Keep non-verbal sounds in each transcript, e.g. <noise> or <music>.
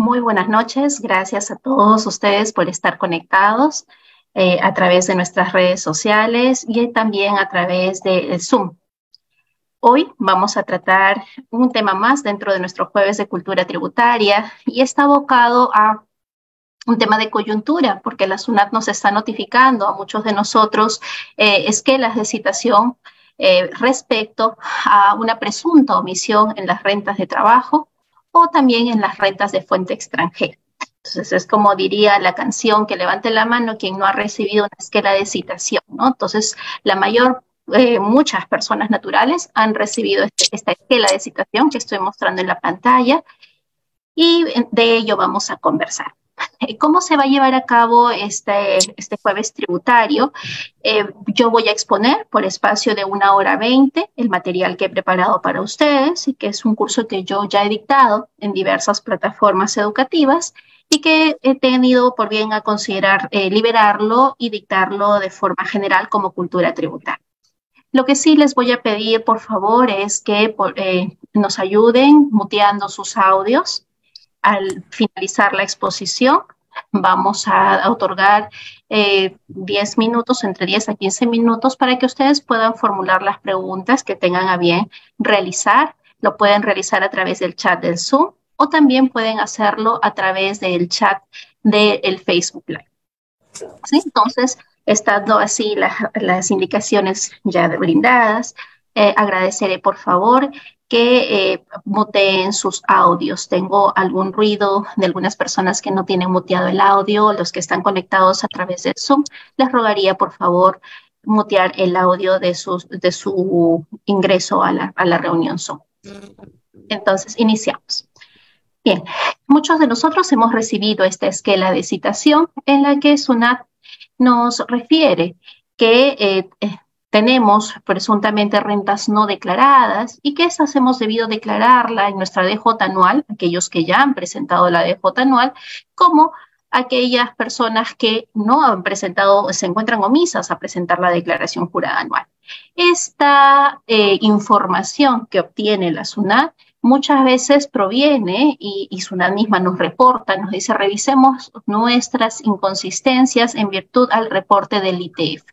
Muy buenas noches. Gracias a todos ustedes por estar conectados eh, a través de nuestras redes sociales y también a través de Zoom. Hoy vamos a tratar un tema más dentro de nuestro jueves de cultura tributaria y está abocado a un tema de coyuntura, porque la SUNAT nos está notificando a muchos de nosotros eh, esquelas de citación eh, respecto a una presunta omisión en las rentas de trabajo o también en las rentas de fuente extranjera. Entonces es como diría la canción que levante la mano quien no ha recibido una esquela de citación, ¿no? Entonces la mayor, eh, muchas personas naturales han recibido este, esta esquela de citación que estoy mostrando en la pantalla y de ello vamos a conversar. ¿Cómo se va a llevar a cabo este, este jueves tributario? Eh, yo voy a exponer por espacio de una hora veinte el material que he preparado para ustedes y que es un curso que yo ya he dictado en diversas plataformas educativas y que he tenido por bien a considerar eh, liberarlo y dictarlo de forma general como cultura tributaria. Lo que sí les voy a pedir, por favor, es que eh, nos ayuden muteando sus audios al finalizar la exposición, vamos a otorgar 10 eh, minutos, entre 10 a 15 minutos, para que ustedes puedan formular las preguntas que tengan a bien realizar. Lo pueden realizar a través del chat del Zoom o también pueden hacerlo a través del chat del Facebook Live. Entonces, estando así las indicaciones ya brindadas, eh, agradeceré por favor que eh, muteen sus audios. Tengo algún ruido de algunas personas que no tienen muteado el audio, los que están conectados a través de Zoom. Les rogaría, por favor, mutear el audio de su, de su ingreso a la, a la reunión Zoom. Entonces, iniciamos. Bien, muchos de nosotros hemos recibido esta esquela de citación en la que SUNAT nos refiere que eh, eh tenemos presuntamente rentas no declaradas y que esas hemos debido declararla en nuestra DJ anual, aquellos que ya han presentado la DJ anual, como aquellas personas que no han presentado, se encuentran omisas a presentar la declaración jurada anual. Esta eh, información que obtiene la SUNAT muchas veces proviene, y, y SUNAT misma nos reporta, nos dice, revisemos nuestras inconsistencias en virtud al reporte del ITF.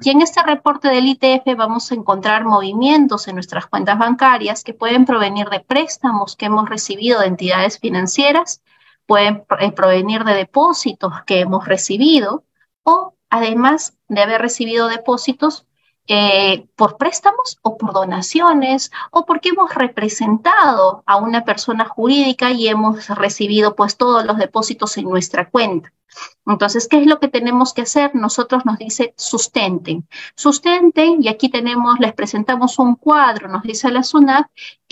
Y en este reporte del ITF vamos a encontrar movimientos en nuestras cuentas bancarias que pueden provenir de préstamos que hemos recibido de entidades financieras, pueden eh, provenir de depósitos que hemos recibido o además de haber recibido depósitos eh, por préstamos o por donaciones o porque hemos representado a una persona jurídica y hemos recibido pues todos los depósitos en nuestra cuenta. Entonces, ¿qué es lo que tenemos que hacer? Nosotros nos dice sustenten. Sustenten, y aquí tenemos, les presentamos un cuadro, nos dice la SUNAT,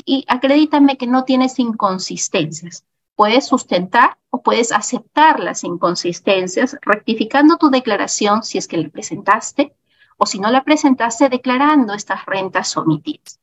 y acredítame que no tienes inconsistencias. Puedes sustentar o puedes aceptar las inconsistencias rectificando tu declaración si es que la presentaste o si no la presentaste declarando estas rentas omitidas.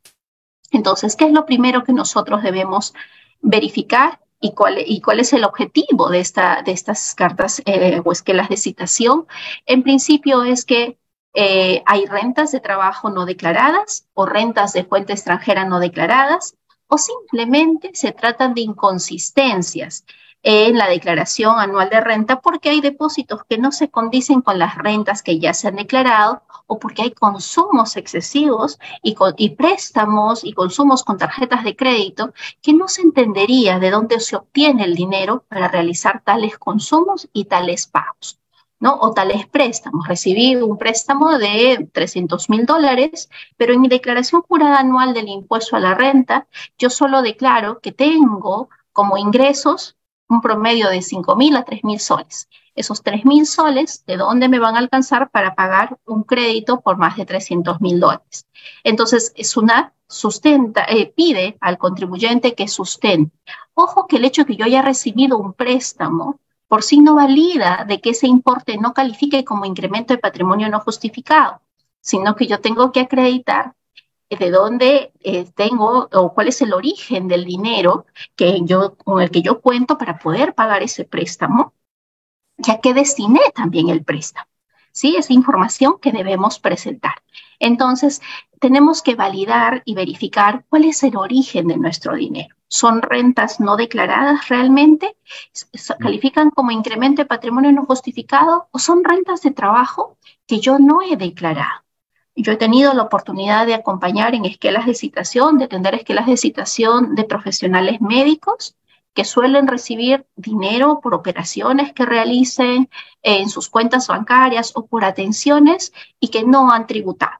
Entonces, ¿qué es lo primero que nosotros debemos verificar? y cuál, y cuál es el objetivo de, esta, de estas cartas eh, o esquelas de citación. En principio es que eh, hay rentas de trabajo no declaradas o rentas de fuente extranjera no declaradas o simplemente se tratan de inconsistencias en la declaración anual de renta porque hay depósitos que no se condicen con las rentas que ya se han declarado o porque hay consumos excesivos y, préstamos y consumos con tarjetas de crédito que no se entendería de dónde se obtiene el dinero para realizar tales consumos y tales pagos. ¿no? O tales préstamos. Recibí un préstamo de 300 mil dólares, pero en mi declaración jurada anual del impuesto a la renta, yo solo declaro que tengo como ingresos un promedio de 5 mil a 3 mil soles. Esos 3 mil soles, ¿de dónde me van a alcanzar para pagar un crédito por más de 300 mil dólares? Entonces, SUNAT sustenta, eh, pide al contribuyente que sustente. Ojo que el hecho de que yo haya recibido un préstamo por sí no valida de que ese importe no califique como incremento de patrimonio no justificado, sino que yo tengo que acreditar de dónde eh, tengo o cuál es el origen del dinero que yo, con el que yo cuento para poder pagar ese préstamo, ya que destiné también el préstamo. ¿sí? Es información que debemos presentar. Entonces, tenemos que validar y verificar cuál es el origen de nuestro dinero. ¿Son rentas no declaradas realmente? ¿Califican como incremento de patrimonio no justificado? ¿O son rentas de trabajo que yo no he declarado? Yo he tenido la oportunidad de acompañar en esquelas de citación, de atender esquelas de citación de profesionales médicos que suelen recibir dinero por operaciones que realicen en sus cuentas bancarias o por atenciones y que no han tributado,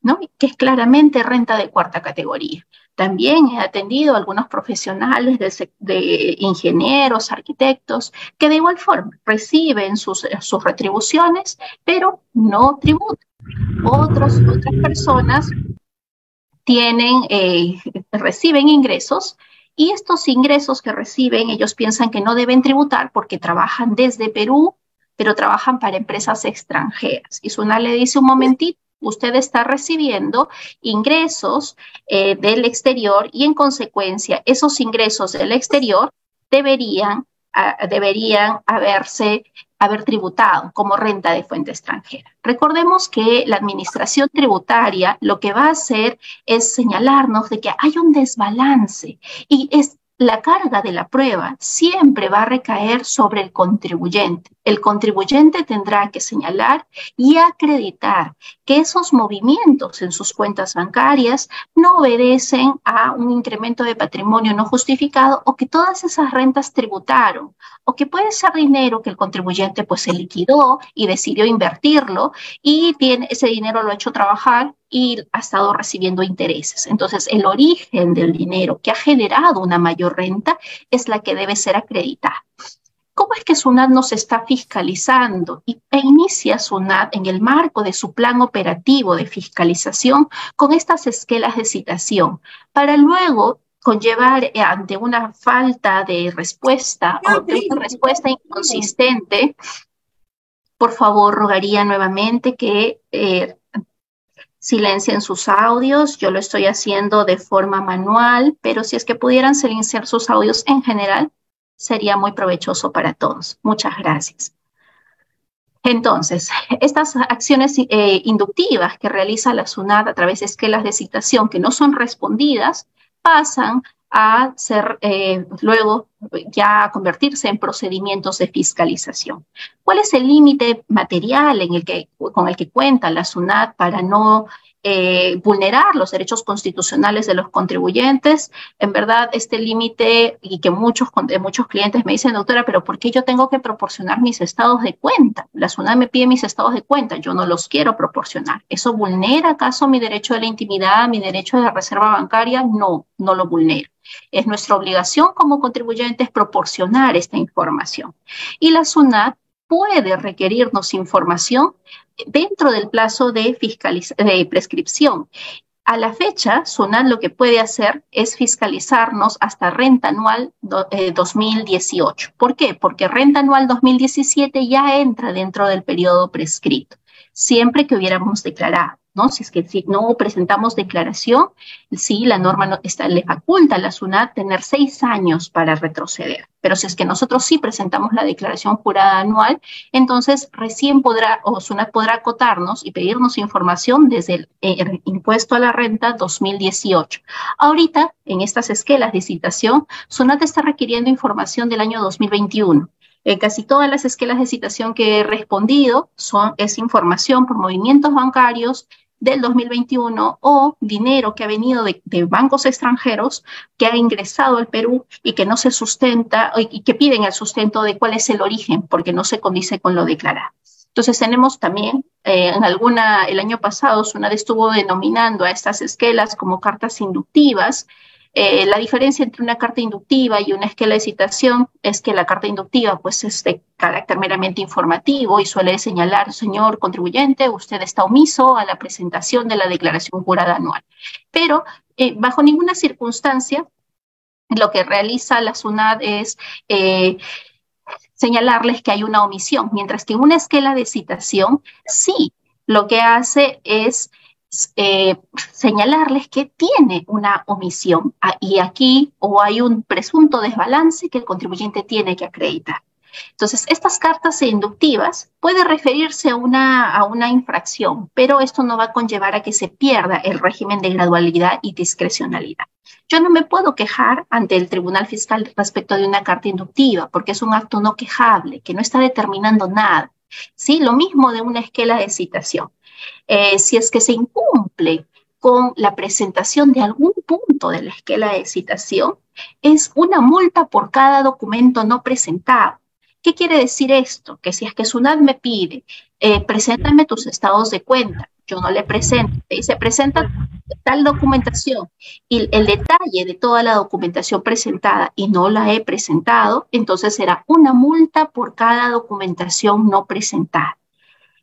¿no? que es claramente renta de cuarta categoría. También he atendido a algunos profesionales de, ingenieros, arquitectos, que de igual forma reciben sus, sus retribuciones, pero no tributan. Otros, otras personas tienen, eh, reciben ingresos y estos ingresos que reciben, ellos piensan que no deben tributar porque trabajan desde Perú, pero trabajan para empresas extranjeras. Y Suna le dice un momentito, usted está recibiendo ingresos eh, del exterior y en consecuencia esos ingresos del exterior deberían, ah, deberían haberse haber tributado como renta de fuente extranjera. Recordemos que la administración tributaria lo que va a hacer es señalarnos de que hay un desbalance y es la carga de la prueba siempre va a recaer sobre el contribuyente. El contribuyente tendrá que señalar y acreditar que esos movimientos en sus cuentas bancarias no obedecen a un incremento de patrimonio no justificado o que todas esas rentas tributaron o que puede ser dinero que el contribuyente pues se liquidó y decidió invertirlo y tiene, ese dinero lo ha hecho trabajar y ha estado recibiendo intereses. Entonces, el origen del dinero que ha generado una mayor renta es la que debe ser acreditada. ¿Cómo es que SUNAT nos está fiscalizando? Y, e inicia SUNAT en el marco de su plan operativo de fiscalización con estas esquelas de citación, para luego conllevar eh, ante una falta de respuesta o de una respuesta inconsistente, por favor, rogaría nuevamente que eh, silencien sus audios. Yo lo estoy haciendo de forma manual, pero si es que pudieran silenciar sus audios en general, sería muy provechoso para todos. Muchas gracias. Entonces, estas acciones eh, inductivas que realiza la SUNAT a través de esquelas de citación que no son respondidas pasan a ser eh, luego ya convertirse en procedimientos de fiscalización. ¿Cuál es el límite material en el que, con el que cuenta la SUNAT para no eh, vulnerar los derechos constitucionales de los contribuyentes. En verdad, este límite y que muchos, muchos clientes me dicen, doctora, pero ¿por qué yo tengo que proporcionar mis estados de cuenta? La SUNAT me pide mis estados de cuenta, yo no los quiero proporcionar. ¿Eso vulnera acaso mi derecho de la intimidad, mi derecho de la reserva bancaria? No, no lo vulnera. Es nuestra obligación como contribuyentes proporcionar esta información. Y la SUNAT puede requerirnos información dentro del plazo de, prescripción. A la fecha, SUNAT lo que puede hacer es fiscalizarnos hasta renta anual 2018. Eh, ¿Por qué? Porque renta anual 2017 ya entra dentro del periodo prescrito, siempre que hubiéramos declarado. ¿No? Si es que si no presentamos declaración, sí, la norma no, está, le faculta a la SUNAT tener seis años para retroceder. Pero si es que nosotros sí presentamos la declaración jurada anual, entonces recién podrá, o SUNAT podrá acotarnos y pedirnos información desde el, el impuesto a la renta 2018. Ahorita, en estas esquelas de citación, SUNAT está requiriendo información del año 2021. Eh, casi todas las esquelas de citación que he respondido son, es información por movimientos bancarios del 2021 o dinero que ha venido de, bancos extranjeros que ha ingresado al Perú y que no se sustenta y que piden el sustento de cuál es el origen porque no se condice con lo declarado. Entonces tenemos también, eh, en alguna, el año pasado, SUNAD estuvo denominando a estas esquelas como cartas inductivas, eh, la diferencia entre una carta inductiva y una esquela de citación es que la carta inductiva pues, es de carácter meramente informativo y suele señalar, señor contribuyente, usted está omiso a la presentación de la declaración jurada anual. Pero eh, bajo ninguna circunstancia lo que realiza la SUNAD es... Eh, señalarles que hay una omisión, mientras que una esquela de citación sí lo que hace es eh, señalarles que tiene una omisión ah, y aquí o hay un presunto desbalance que el contribuyente tiene que acreditar. Entonces, estas cartas inductivas puede referirse una, a una infracción, pero esto no va a conllevar a que se pierda el régimen de gradualidad y discrecionalidad. Yo no me puedo quejar ante el Tribunal Fiscal respecto de una carta inductiva, porque es un acto no quejable, que no está determinando nada. ¿Sí? Lo mismo de una esquela de citación. Eh, si es que se incumple con la presentación de algún punto de la esquela de citación, es una multa por cada documento no presentado. ¿Qué quiere decir esto? Que si es que SUNAT me pide, eh, preséntame tus estados de cuenta, yo no le presento, te dice, presenta tal documentación y el detalle de toda la documentación presentada y no la he presentado, entonces será una multa por cada documentación no presentada.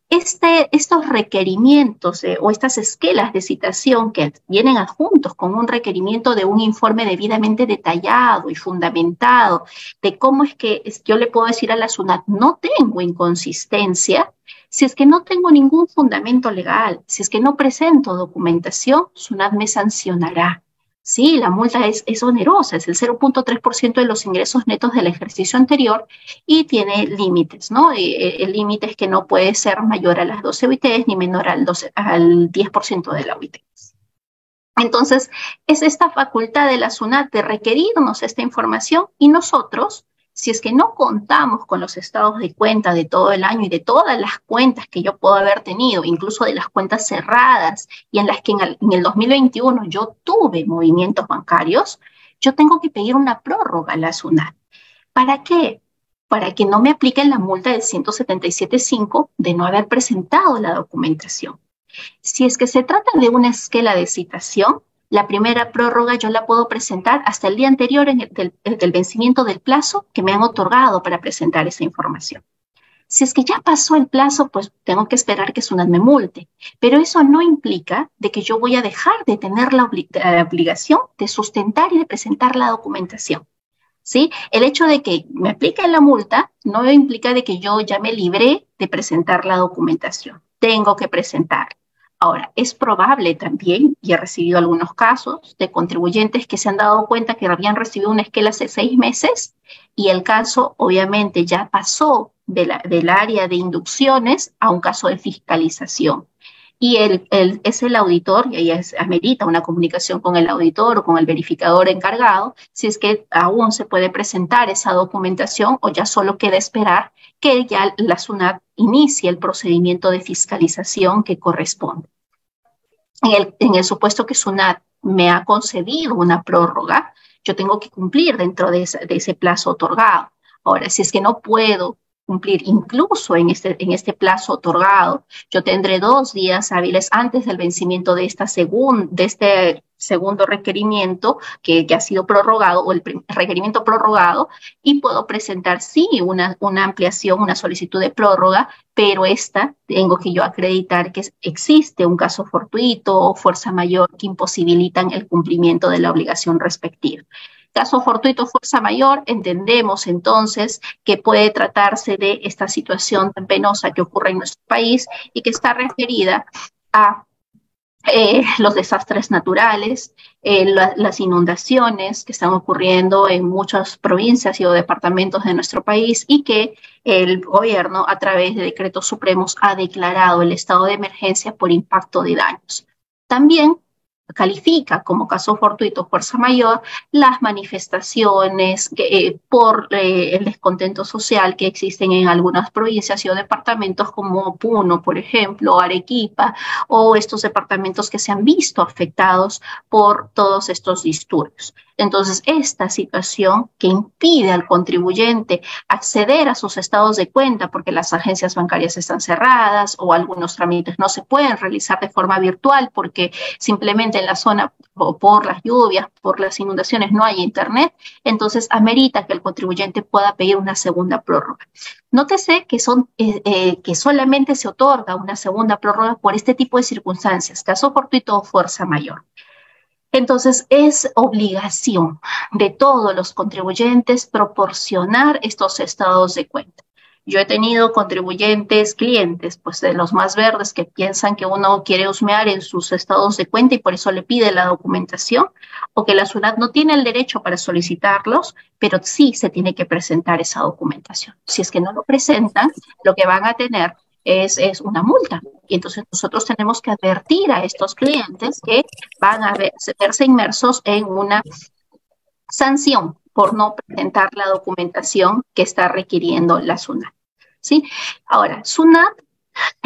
Este, estos requerimientos eh, o estas esquelas de citación que vienen adjuntos con un requerimiento de un informe debidamente detallado y fundamentado de cómo es que yo le puedo decir a la SUNAT, no tengo inconsistencia, si es que no tengo ningún fundamento legal, si es que no presento documentación, SUNAT me sancionará. Sí, la multa es, onerosa, es el 0.3% de los ingresos netos del ejercicio anterior y tiene límites, ¿no? Eh, el límite es que no puede ser mayor a las 12 UITs ni menor al, 12, al 10% de la UIT. Entonces, es esta facultad de la SUNAT de requerirnos esta información y nosotros si es que no contamos con los estados de cuenta de todo el año y de todas las cuentas que yo puedo haber tenido, incluso de las cuentas cerradas y en las que en el, 2021 yo tuve movimientos bancarios, yo tengo que pedir una prórroga a la SUNAT. ¿Para qué? Para que no me apliquen la multa del 177.5 de no haber presentado la documentación. Si es que se trata de una esquela de citación, la primera prórroga yo la puedo presentar hasta el día anterior del, vencimiento del plazo que me han otorgado para presentar esa información. Si es que ya pasó el plazo, pues tengo que esperar que SUNAT me multe. Pero eso no implica de que yo voy a dejar de tener la, obligación de sustentar y de presentar la documentación. ¿Sí? El hecho de que me apliquen la multa no implica de que yo ya me libré de presentar la documentación. Tengo que presentar. Ahora, es probable también, y he recibido algunos casos de contribuyentes que se han dado cuenta que habían recibido una esquela hace seis meses y el caso obviamente ya pasó del área de inducciones a un caso de fiscalización y el, es el auditor, y ahí es, amerita una comunicación con el auditor o con el verificador encargado, si es que aún se puede presentar esa documentación o ya solo queda esperar que ya la SUNAT inicie el procedimiento de fiscalización que corresponde. En el, en el supuesto que SUNAT me ha concedido una prórroga, yo tengo que cumplir dentro de de ese plazo otorgado. Ahora, si es que no puedo cumplir incluso en este, en este plazo otorgado. Yo tendré dos días hábiles antes del vencimiento de, esta de este segundo requerimiento que, que, ha sido prorrogado o el requerimiento prorrogado y puedo presentar, sí, una, una ampliación, una solicitud de prórroga, pero esta tengo que yo acreditar que existe un caso fortuito o fuerza mayor que imposibilitan el cumplimiento de la obligación respectiva. Caso fortuito fuerza mayor, entendemos entonces que puede tratarse de esta situación tan penosa que ocurre en nuestro país y que está referida a eh, los desastres naturales, eh, las inundaciones que están ocurriendo en muchas provincias y departamentos de nuestro país y que el gobierno a través de decretos supremos ha declarado el estado de emergencia por impacto de daños. También califica como caso fortuito fuerza mayor las manifestaciones eh, por eh, el descontento social que existen en algunas provincias y departamentos como Puno, por ejemplo, Arequipa, o estos departamentos que se han visto afectados por todos estos disturbios. Entonces, esta situación que impide al contribuyente acceder a sus estados de cuenta porque las agencias bancarias están cerradas o algunos trámites no se pueden realizar de forma virtual porque simplemente en la zona o por las lluvias, por las inundaciones no hay internet, entonces amerita que el contribuyente pueda pedir una segunda prórroga. Nótese que, son, eh, eh, que solamente se otorga una segunda prórroga por este tipo de circunstancias, caso fortuito o fuerza mayor. Entonces, es obligación de todos los contribuyentes proporcionar estos estados de cuenta. Yo he tenido contribuyentes, clientes, pues de los más verdes que piensan que uno quiere husmear en sus estados de cuenta y por eso le pide la documentación, o que la SUNAT no tiene el derecho para solicitarlos, pero sí se tiene que presentar esa documentación. Si es que no lo presentan, lo que van a tener es, es, una multa. Y entonces nosotros tenemos que advertir a estos clientes que van a verse inmersos en una sanción por no presentar la documentación que está requiriendo la SUNAT. ¿sí? Ahora, SUNAT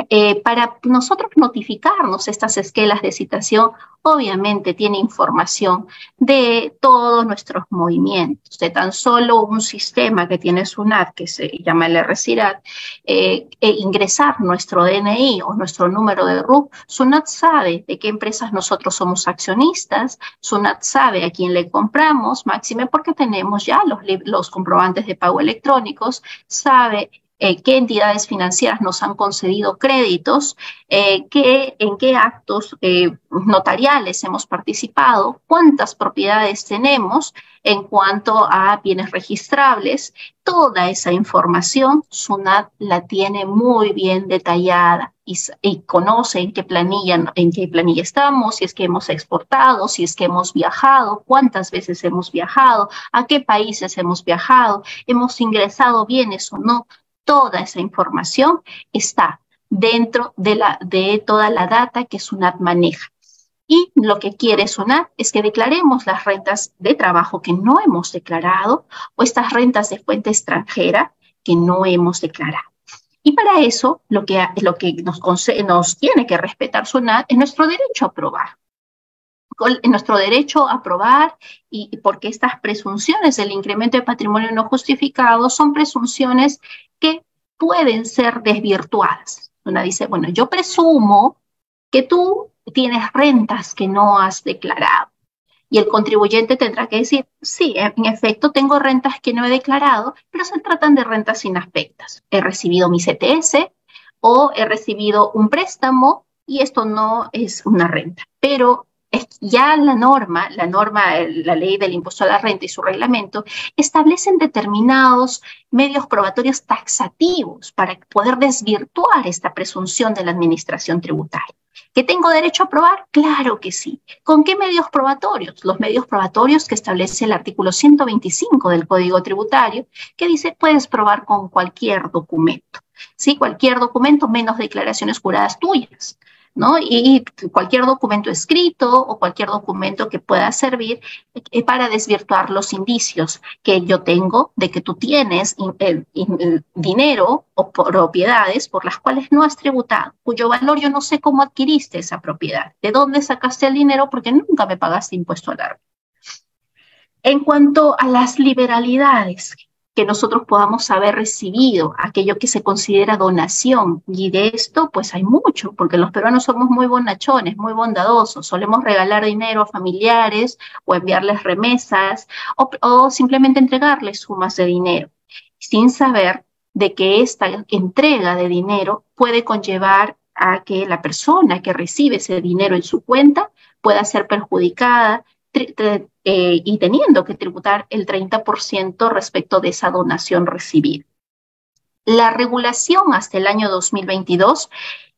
eh, para nosotros notificarnos estas esquelas de citación, obviamente tiene información de todos nuestros movimientos, de tan solo un sistema que tiene SUNAT, que se llama el RCIRAT, eh, e ingresar nuestro DNI o nuestro número de RUC, SUNAT sabe de qué empresas nosotros somos accionistas, SUNAT sabe a quién le compramos, máxime porque tenemos ya los, los comprobantes de pago electrónicos, sabe eh, qué entidades financieras nos han concedido créditos, eh, qué, en qué actos eh, notariales hemos participado, cuántas propiedades tenemos en cuanto a bienes registrables. Toda esa información SUNAT la tiene muy bien detallada y, y, conoce en qué planilla, en qué planilla estamos, si es que hemos exportado, si es que hemos viajado, cuántas veces hemos viajado, a qué países hemos viajado, hemos ingresado bienes o no toda esa información está dentro de, la, de toda la data que SUNAT maneja. Y lo que quiere SUNAT es que declaremos las rentas de trabajo que no hemos declarado o estas rentas de fuente extranjera que no hemos declarado. Y para eso, lo que, lo que nos, nos tiene que respetar SUNAT es nuestro derecho a probar nuestro derecho a probar y porque estas presunciones del incremento de patrimonio no justificado son presunciones que pueden ser desvirtuadas. Una dice, bueno, yo presumo que tú tienes rentas que no has declarado. Y el contribuyente tendrá que decir, sí, en efecto tengo rentas que no he declarado, pero se tratan de rentas sin aspectos. He recibido mi CTS o he recibido un préstamo y esto no es una renta. Pero ya la norma, la norma, la ley del impuesto a la renta y su reglamento establecen determinados medios probatorios taxativos para poder desvirtuar esta presunción de la administración tributaria. ¿Que tengo derecho a probar? Claro que sí. ¿Con qué medios probatorios? Los medios probatorios que establece el artículo 125 del Código Tributario, que dice puedes probar con cualquier documento. ¿Sí? Cualquier documento menos declaraciones juradas tuyas. ¿No? Y cualquier documento escrito o cualquier documento que pueda servir eh, para desvirtuar los indicios que yo tengo de que tú tienes dinero o propiedades por las cuales no has tributado, cuyo valor yo no sé cómo adquiriste esa propiedad, de dónde sacaste el dinero porque nunca me pagaste impuesto al árbol. En cuanto a las liberalidades que nosotros podamos haber recibido, aquello que se considera donación. Y de esto, pues hay mucho, porque los peruanos somos muy bonachones, muy bondadosos, solemos regalar dinero a familiares o enviarles remesas o, o simplemente entregarles sumas de dinero, sin saber de que esta entrega de dinero puede conllevar a que la persona que recibe ese dinero en su cuenta pueda ser perjudicada, eh, y teniendo que tributar el 30% respecto de esa donación recibida. La regulación hasta el año 2022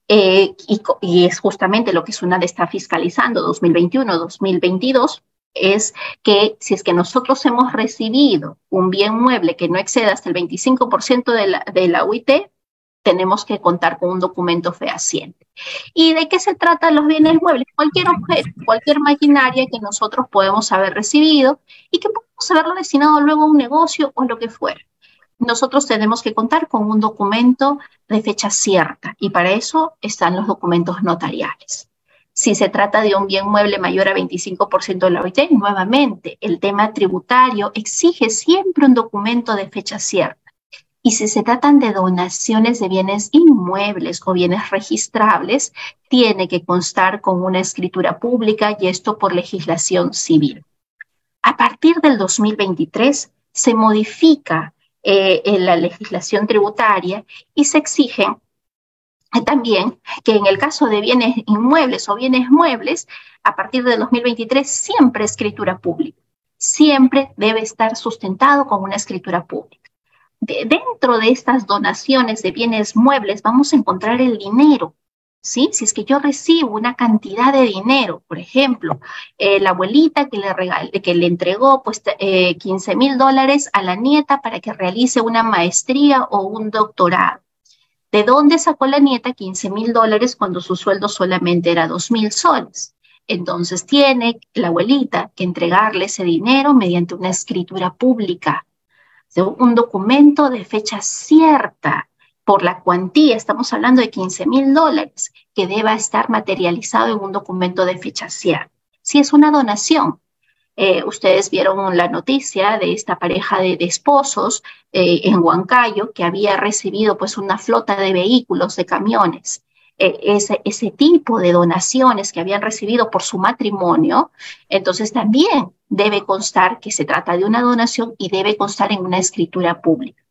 eh, y, y, es justamente lo que SUNAT está fiscalizando 2021-2022, es que si es que nosotros hemos recibido un bien mueble que no exceda hasta el 25% de la, de la UIT, tenemos que contar con un documento fehaciente. ¿Y de qué se tratan los bienes muebles? Cualquier objeto, cualquier maquinaria que nosotros podemos haber recibido y que podemos haberlo destinado luego a un negocio o lo que fuera. Nosotros tenemos que contar con un documento de fecha cierta y para eso están los documentos notariales. Si se trata de un bien mueble mayor a 25% de la OIT, nuevamente el tema tributario exige siempre un documento de fecha cierta. Y si se tratan de donaciones de bienes inmuebles o bienes registrables, tiene que constar con una escritura pública y esto por legislación civil. A partir del 2023 se modifica eh, la legislación tributaria y se exige también que en el caso de bienes inmuebles o bienes muebles, a partir del 2023 siempre escritura pública. Siempre debe estar sustentado con una escritura pública dentro de estas donaciones de bienes muebles vamos a encontrar el dinero. ¿Sí? Si es que yo recibo una cantidad de dinero, por ejemplo, eh, la abuelita que le, entregó pues, 15 eh, mil dólares a la nieta para que realice una maestría o un doctorado. ¿De dónde sacó la nieta 15 mil dólares cuando su sueldo solamente era 2 mil soles? Entonces tiene la abuelita que entregarle ese dinero mediante una escritura pública, un documento de fecha cierta por la cuantía, estamos hablando de 15 mil dólares, que deba estar materializado en un documento de fecha cierta. Si es una donación, eh, ustedes vieron la noticia de esta pareja de, esposos eh, en Huancayo que había recibido pues una flota de vehículos, de camiones. Eh, ese, ese tipo de donaciones que habían recibido por su matrimonio, entonces también debe constar que se trata de una donación y debe constar en una escritura pública.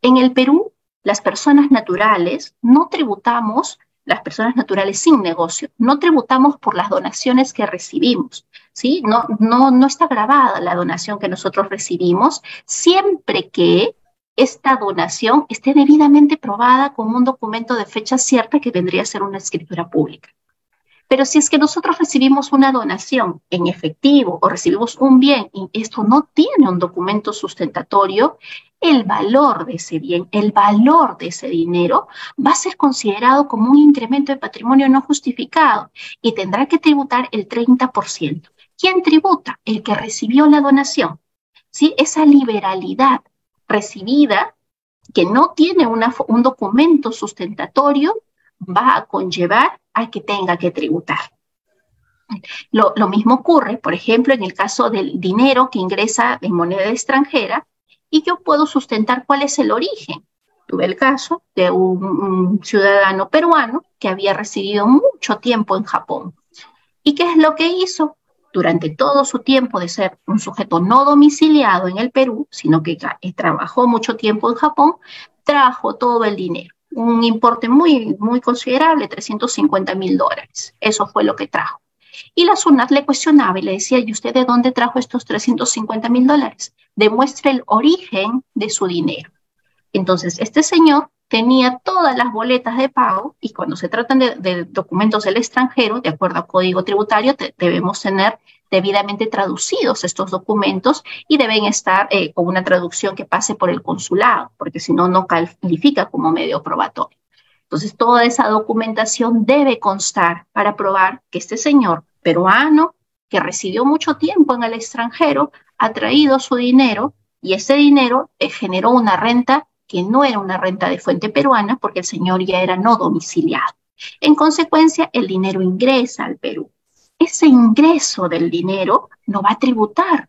En el Perú, las personas naturales no tributamos, las personas naturales sin negocio, no tributamos por las donaciones que recibimos. ¿sí? No, no, no está grabada la donación que nosotros recibimos, siempre que esta donación esté debidamente probada con un documento de fecha cierta que vendría a ser una escritura pública. Pero si es que nosotros recibimos una donación en efectivo o recibimos un bien y esto no tiene un documento sustentatorio, el valor de ese bien, el valor de ese dinero va a ser considerado como un incremento de patrimonio no justificado y tendrá que tributar el 30%. ¿Quién tributa? El que recibió la donación. ¿Sí? Esa liberalidad recibida que no tiene un documento sustentatorio va a conllevar a que tenga que tributar. Lo, lo, mismo ocurre, por ejemplo, en el caso del dinero que ingresa en moneda extranjera y yo puedo sustentar cuál es el origen. Tuve el caso de un ciudadano peruano que había residido mucho tiempo en Japón. ¿Y qué es lo que hizo? Durante todo su tiempo de ser un sujeto no domiciliado en el Perú, sino que eh, trabajó mucho tiempo en Japón, trajo todo el dinero, un importe muy, muy considerable, 350 mil dólares. Eso fue lo que trajo. Y la SUNAT le cuestionaba y le decía, ¿y usted de dónde trajo estos 350 mil dólares? Demuestre el origen de su dinero. Entonces, este señor tenía todas las boletas de pago y cuando se tratan de, documentos del extranjero, de acuerdo al código tributario, debemos tener debidamente traducidos estos documentos y deben estar eh, con una traducción que pase por el consulado, porque si no, no califica como medio probatorio. Entonces, toda esa documentación debe constar para probar que este señor peruano, que residió mucho tiempo en el extranjero, ha traído su dinero y ese dinero eh, generó una renta que no era una renta de fuente peruana porque el señor ya era no domiciliado. En consecuencia, el dinero ingresa al Perú. Ese ingreso del dinero no va a tributar.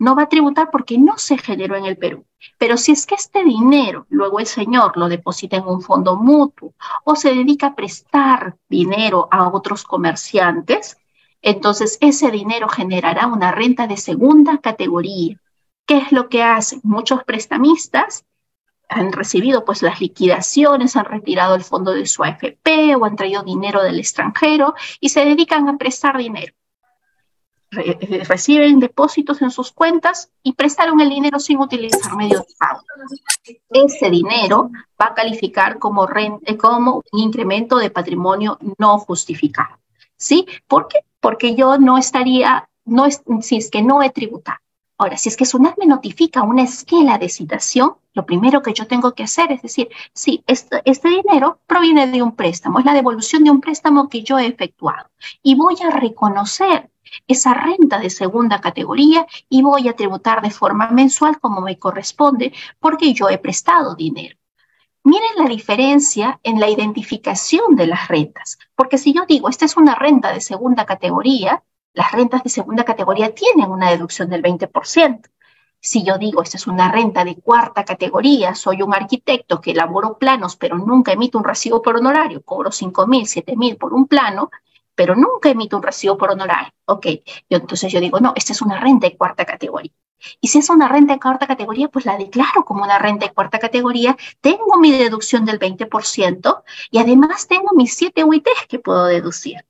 No va a tributar porque no se generó en el Perú. Pero si es que este dinero luego el señor lo deposita en un fondo mutuo o se dedica a prestar dinero a otros comerciantes, entonces ese dinero generará una renta de segunda categoría. ¿Qué es lo que hacen muchos prestamistas? Han recibido pues las liquidaciones, han retirado el fondo de su AFP o han traído dinero del extranjero y se dedican a prestar dinero. Eh, reciben depósitos en sus cuentas y prestaron el dinero sin utilizar medios de pago. Ese dinero va a calificar como, eh, como un incremento de patrimonio no justificado. ¿Sí? ¿Por qué? Porque yo no estaría, no es, si es que no he tributado. Ahora, si es que SUNAT me notifica una esquela de citación, lo primero que yo tengo que hacer es decir, sí, este, este, dinero proviene de un préstamo, es la devolución de un préstamo que yo he efectuado. Y voy a reconocer esa renta de segunda categoría y voy a tributar de forma mensual como me corresponde porque yo he prestado dinero. Miren la diferencia en la identificación de las rentas, porque si yo digo, esta es una renta de segunda categoría, las rentas de segunda categoría tienen una deducción del 20%. Si yo digo, esta es una renta de cuarta categoría, soy un arquitecto que elaboro planos, pero nunca emito un recibo por honorario, cobro 5 mil, 7 mil por un plano, pero nunca emito un recibo por honorario. Ok, yo, entonces yo digo, no, esta es una renta de cuarta categoría. Y si es una renta de cuarta categoría, pues la declaro como una renta de cuarta categoría, tengo mi deducción del 20% y además tengo mis 7 UITs que puedo deducir.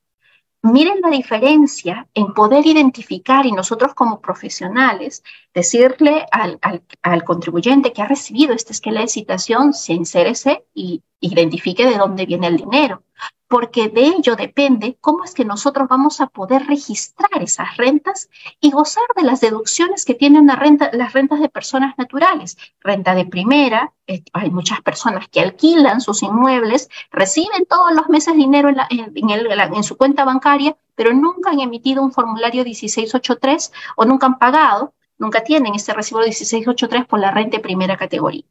Miren la diferencia en poder identificar y nosotros como profesionales decirle al, contribuyente que ha recibido esta esquela de citación, sincérese y identifique de dónde viene el dinero porque de ello depende cómo es que nosotros vamos a poder registrar esas rentas y gozar de las deducciones que tienen renta, las rentas de personas naturales. Renta de primera, eh, hay muchas personas que alquilan sus inmuebles, reciben todos los meses dinero en, su cuenta bancaria, pero nunca han emitido un formulario 1683 o nunca han pagado, nunca tienen ese recibo 1683 por la renta de primera categoría.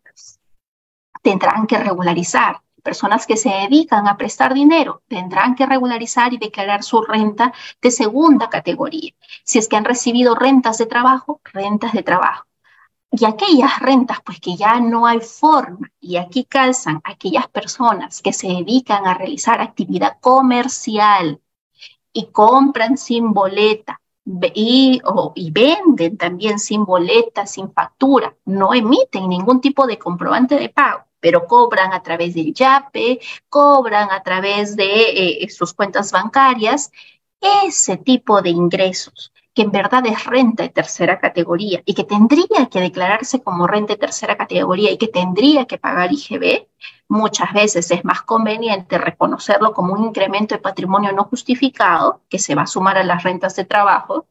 Tendrán que regularizar personas que se dedican a prestar dinero tendrán que regularizar y declarar su renta de segunda categoría. Si es que han recibido rentas de trabajo, rentas de trabajo. Y aquellas rentas, pues que ya no hay forma, y aquí calzan aquellas personas que se dedican a realizar actividad comercial y compran sin boleta, y, y, venden también sin boleta, sin factura, no emiten ningún tipo de comprobante de pago pero cobran a través del YAPE, cobran a través de eh, sus cuentas bancarias, ese tipo de ingresos que en verdad es renta de tercera categoría y que tendría que declararse como renta de tercera categoría y que tendría que pagar IGB, muchas veces es más conveniente reconocerlo como un incremento de patrimonio no justificado que se va a sumar a las rentas de trabajo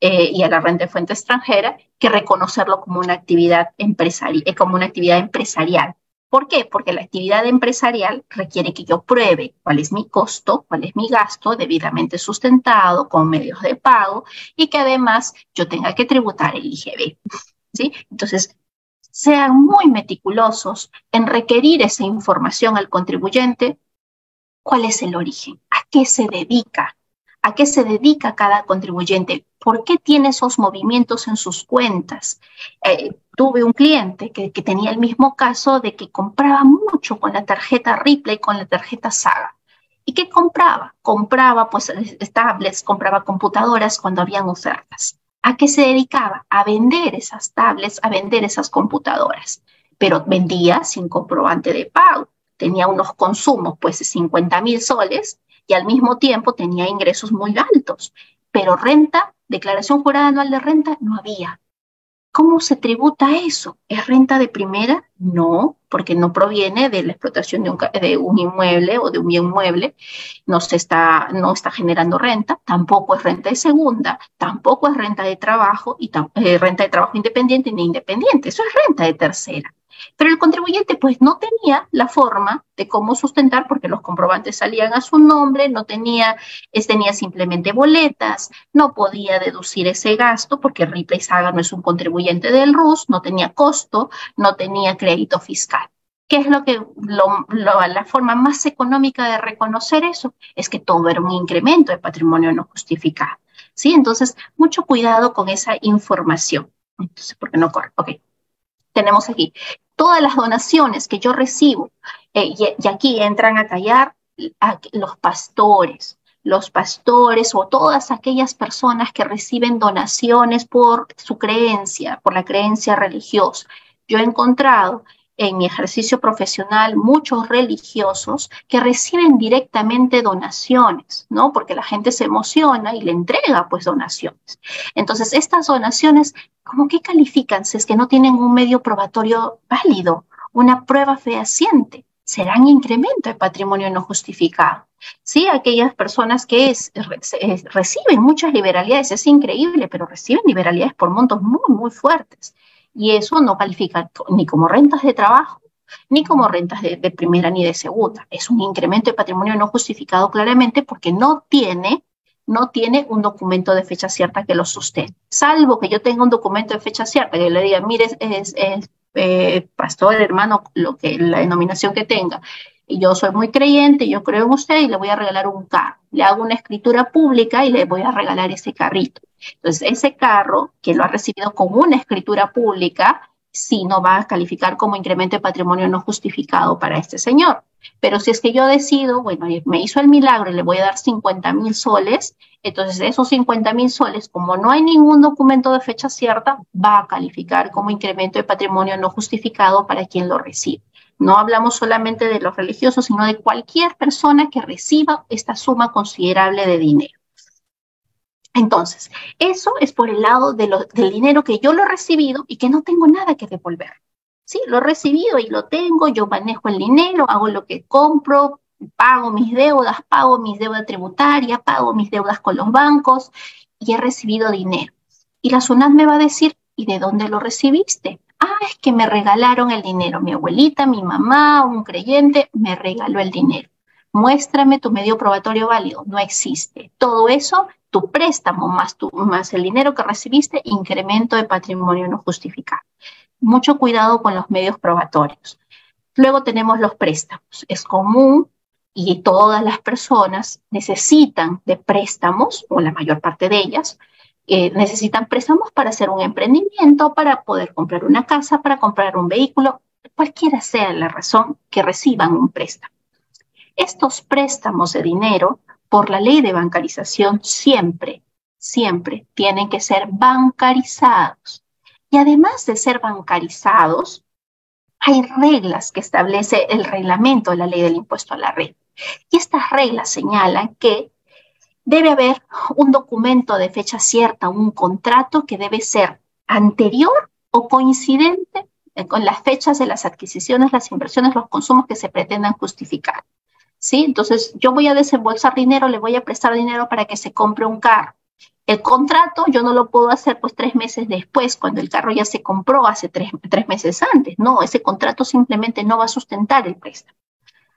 eh, y a la renta de fuente extranjera que reconocerlo como una actividad empresarial, eh, como una actividad empresarial. ¿Por qué? Porque la actividad empresarial requiere que yo pruebe cuál es mi costo, cuál es mi gasto debidamente sustentado con medios de pago y que además yo tenga que tributar el IGB. ¿sí? Entonces, sean muy meticulosos en requerir esa información al contribuyente. ¿Cuál es el origen? ¿A qué se dedica? ¿A qué se dedica cada contribuyente? ¿Por qué tiene esos movimientos en sus cuentas? Eh, tuve un cliente que, tenía el mismo caso de que compraba mucho con la tarjeta Ripley, con la tarjeta Saga. ¿Y qué compraba? Compraba pues tablets, compraba computadoras cuando habían ofertas. ¿A qué se dedicaba? A vender esas tablets, a vender esas computadoras. Pero vendía sin comprobante de pago. Tenía unos consumos pues de 50 mil soles y al mismo tiempo tenía ingresos muy altos, pero renta, declaración jurada anual de renta, no había. ¿Cómo se tributa eso? ¿Es renta de primera? No, porque no proviene de la explotación de un, inmueble o de un bien mueble, no, se está, no está generando renta, tampoco es renta de segunda, tampoco es renta de trabajo, y eh, renta de trabajo independiente ni independiente, eso es renta de tercera. Pero el contribuyente pues no tenía la forma de cómo sustentar porque los comprobantes salían a su nombre, no tenía, es, tenía simplemente boletas, no podía deducir ese gasto porque Ripley Saga no es un contribuyente del RUS, no tenía costo, no tenía crédito fiscal. ¿Qué es lo que la forma más económica de reconocer eso? Es que todo era un incremento de patrimonio no justificado. ¿Sí? Entonces, mucho cuidado con esa información. Entonces, ¿por qué no corre? Ok. Tenemos aquí todas las donaciones que yo recibo, eh, y, aquí entran a callar los pastores, los pastores o todas aquellas personas que reciben donaciones por su creencia, por la creencia religiosa. Yo he encontrado en mi ejercicio profesional muchos religiosos que reciben directamente donaciones, ¿no? Porque la gente se emociona y le entrega pues donaciones. Entonces, estas donaciones, ¿cómo que califican si es que no tienen un medio probatorio válido, una prueba fehaciente? Serán incremento de patrimonio no justificado. Sí, aquellas personas que reciben muchas liberalidades, es increíble, pero reciben liberalidades por montos muy, muy fuertes y eso no califica ni como rentas de trabajo ni como rentas de, primera ni de segunda. Es un incremento de patrimonio no justificado claramente porque no tiene, no tiene un documento de fecha cierta que lo sostenga. Salvo que yo tenga un documento de fecha cierta que le diga, mire, es, eh, pastor, hermano, lo que, la denominación que tenga, yo soy muy creyente, yo creo en usted y le voy a regalar un carro. Le hago una escritura pública y le voy a regalar ese carrito. Entonces, ese carro que lo ha recibido con una escritura pública, sí no va a calificar como incremento de patrimonio no justificado para este señor. Pero si es que yo decido, bueno, me hizo el milagro y le voy a dar 50 mil soles, entonces esos 50 mil soles, como no hay ningún documento de fecha cierta, va a calificar como incremento de patrimonio no justificado para quien lo recibe. No hablamos solamente de los religiosos, sino de cualquier persona que reciba esta suma considerable de dinero. Entonces, eso es por el lado del dinero que yo lo he recibido y que no tengo nada que devolver. Sí, lo he recibido y lo tengo, yo manejo el dinero, hago lo que compro, pago mis deudas, pago mis deudas tributarias, pago mis deudas con los bancos y he recibido dinero. Y la SUNAT me va a decir, ¿y de dónde lo recibiste? Es que me regalaron el dinero. Mi abuelita, mi mamá, un creyente me regaló el dinero. Muéstrame tu medio probatorio válido. No existe. Todo eso tu préstamo más, tu, más el dinero que recibiste, incremento de patrimonio no justificado. Mucho cuidado con los medios probatorios. Luego tenemos los préstamos. Es común y todas las personas necesitan de préstamos, o la mayor parte de ellas, necesitan préstamos para hacer un emprendimiento, para poder comprar una casa, para comprar un vehículo, cualquiera sea la razón que reciban un préstamo. Estos préstamos de dinero por la ley de bancarización siempre, siempre tienen que ser bancarizados. Y además de ser bancarizados, hay reglas que establece el reglamento de la ley del impuesto a la red. Y estas reglas señalan que debe haber un documento de fecha cierta, un contrato que debe ser anterior o coincidente con las fechas de las adquisiciones, las inversiones, los consumos que se pretendan justificar. ¿sí? Entonces, yo voy a desembolsar dinero, le voy a prestar dinero para que se compre un carro. El contrato yo no lo puedo hacer pues tres meses después, cuando el carro ya se compró hace tres, meses antes. No, ese contrato simplemente no va a sustentar el préstamo.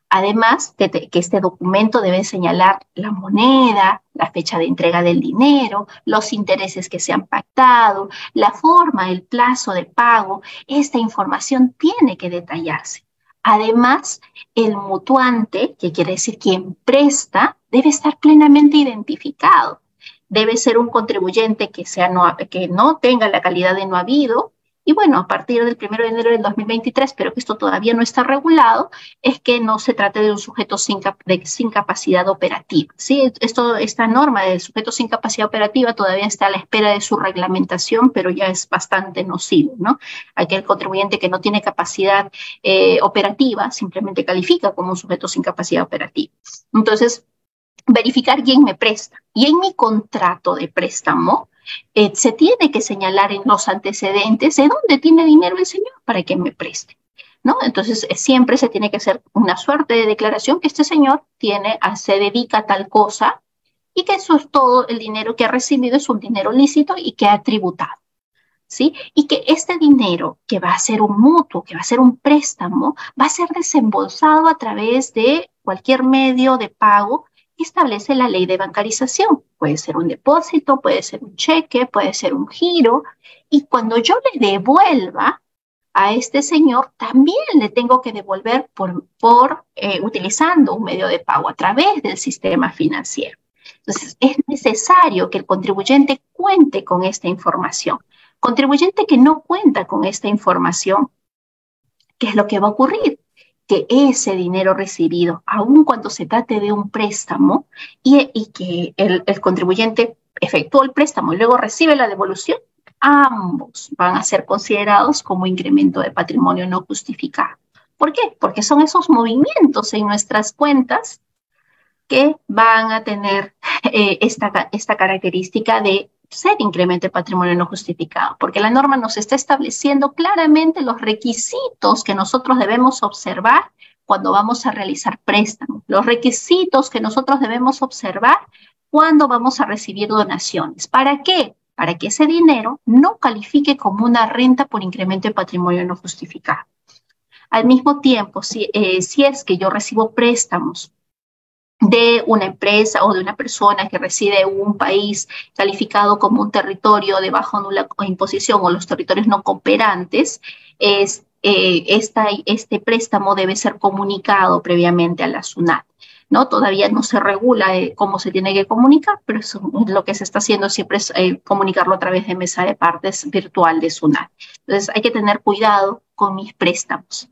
Además, que, que, este documento debe señalar la moneda, la fecha de entrega del dinero, los intereses que se han pactado, la forma, el plazo de pago. Esta información tiene que detallarse. Además, el mutuante, que quiere decir quien presta, debe estar plenamente identificado. Debe ser un contribuyente que, sea no, que no tenga la calidad de no habido, y bueno, a partir del 1 de enero del 2023, pero que esto todavía no está regulado, es que no se trate de un sujeto sin, sin capacidad operativa. ¿sí? Esto, esta norma del sujeto sin capacidad operativa todavía está a la espera de su reglamentación, pero ya es bastante nocivo. ¿no? Aquel contribuyente que no tiene capacidad eh, operativa simplemente califica como un sujeto sin capacidad operativa. Entonces, verificar quién me presta. Y en mi contrato de préstamo, eh, se tiene que señalar en los antecedentes de dónde tiene dinero el señor para que me preste. ¿No? Entonces, eh, siempre se tiene que hacer una suerte de declaración que este señor tiene, a, se dedica a tal cosa y que eso es todo el dinero que ha recibido, es un dinero lícito y que ha tributado. ¿Sí? Y que este dinero que va a ser un mutuo, que va a ser un préstamo, va a ser desembolsado a través de cualquier medio de pago establece la ley de bancarización. Puede ser un depósito, puede ser un cheque, puede ser un giro. Y cuando yo le devuelva a este señor, también le tengo que devolver por, por eh, utilizando un medio de pago a través del sistema financiero. Entonces, es necesario que el contribuyente cuente con esta información. Contribuyente que no cuenta con esta información, ¿qué es lo que va a ocurrir? Que ese dinero recibido, aun cuando se trate de un préstamo y, que el, contribuyente efectuó el préstamo y luego recibe la devolución, ambos van a ser considerados como incremento de patrimonio no justificado. ¿Por qué? Porque son esos movimientos en nuestras cuentas que van a tener eh, esta, esta característica de ser incremento de patrimonio no justificado, porque la norma nos está estableciendo claramente los requisitos que nosotros debemos observar cuando vamos a realizar préstamos, los requisitos que nosotros debemos observar cuando vamos a recibir donaciones. ¿Para qué? Para que ese dinero no califique como una renta por incremento de patrimonio no justificado. Al mismo tiempo, si, eh, si es que yo recibo préstamos de una empresa o de una persona que reside en un país calificado como un territorio de bajo nula imposición o los territorios no cooperantes, es, eh, este préstamo debe ser comunicado previamente a la SUNAT. ¿no? Todavía no se regula eh, cómo se tiene que comunicar, pero lo que se está haciendo siempre es eh, comunicarlo a través de mesa de partes virtual de SUNAT. Entonces hay que tener cuidado con mis préstamos.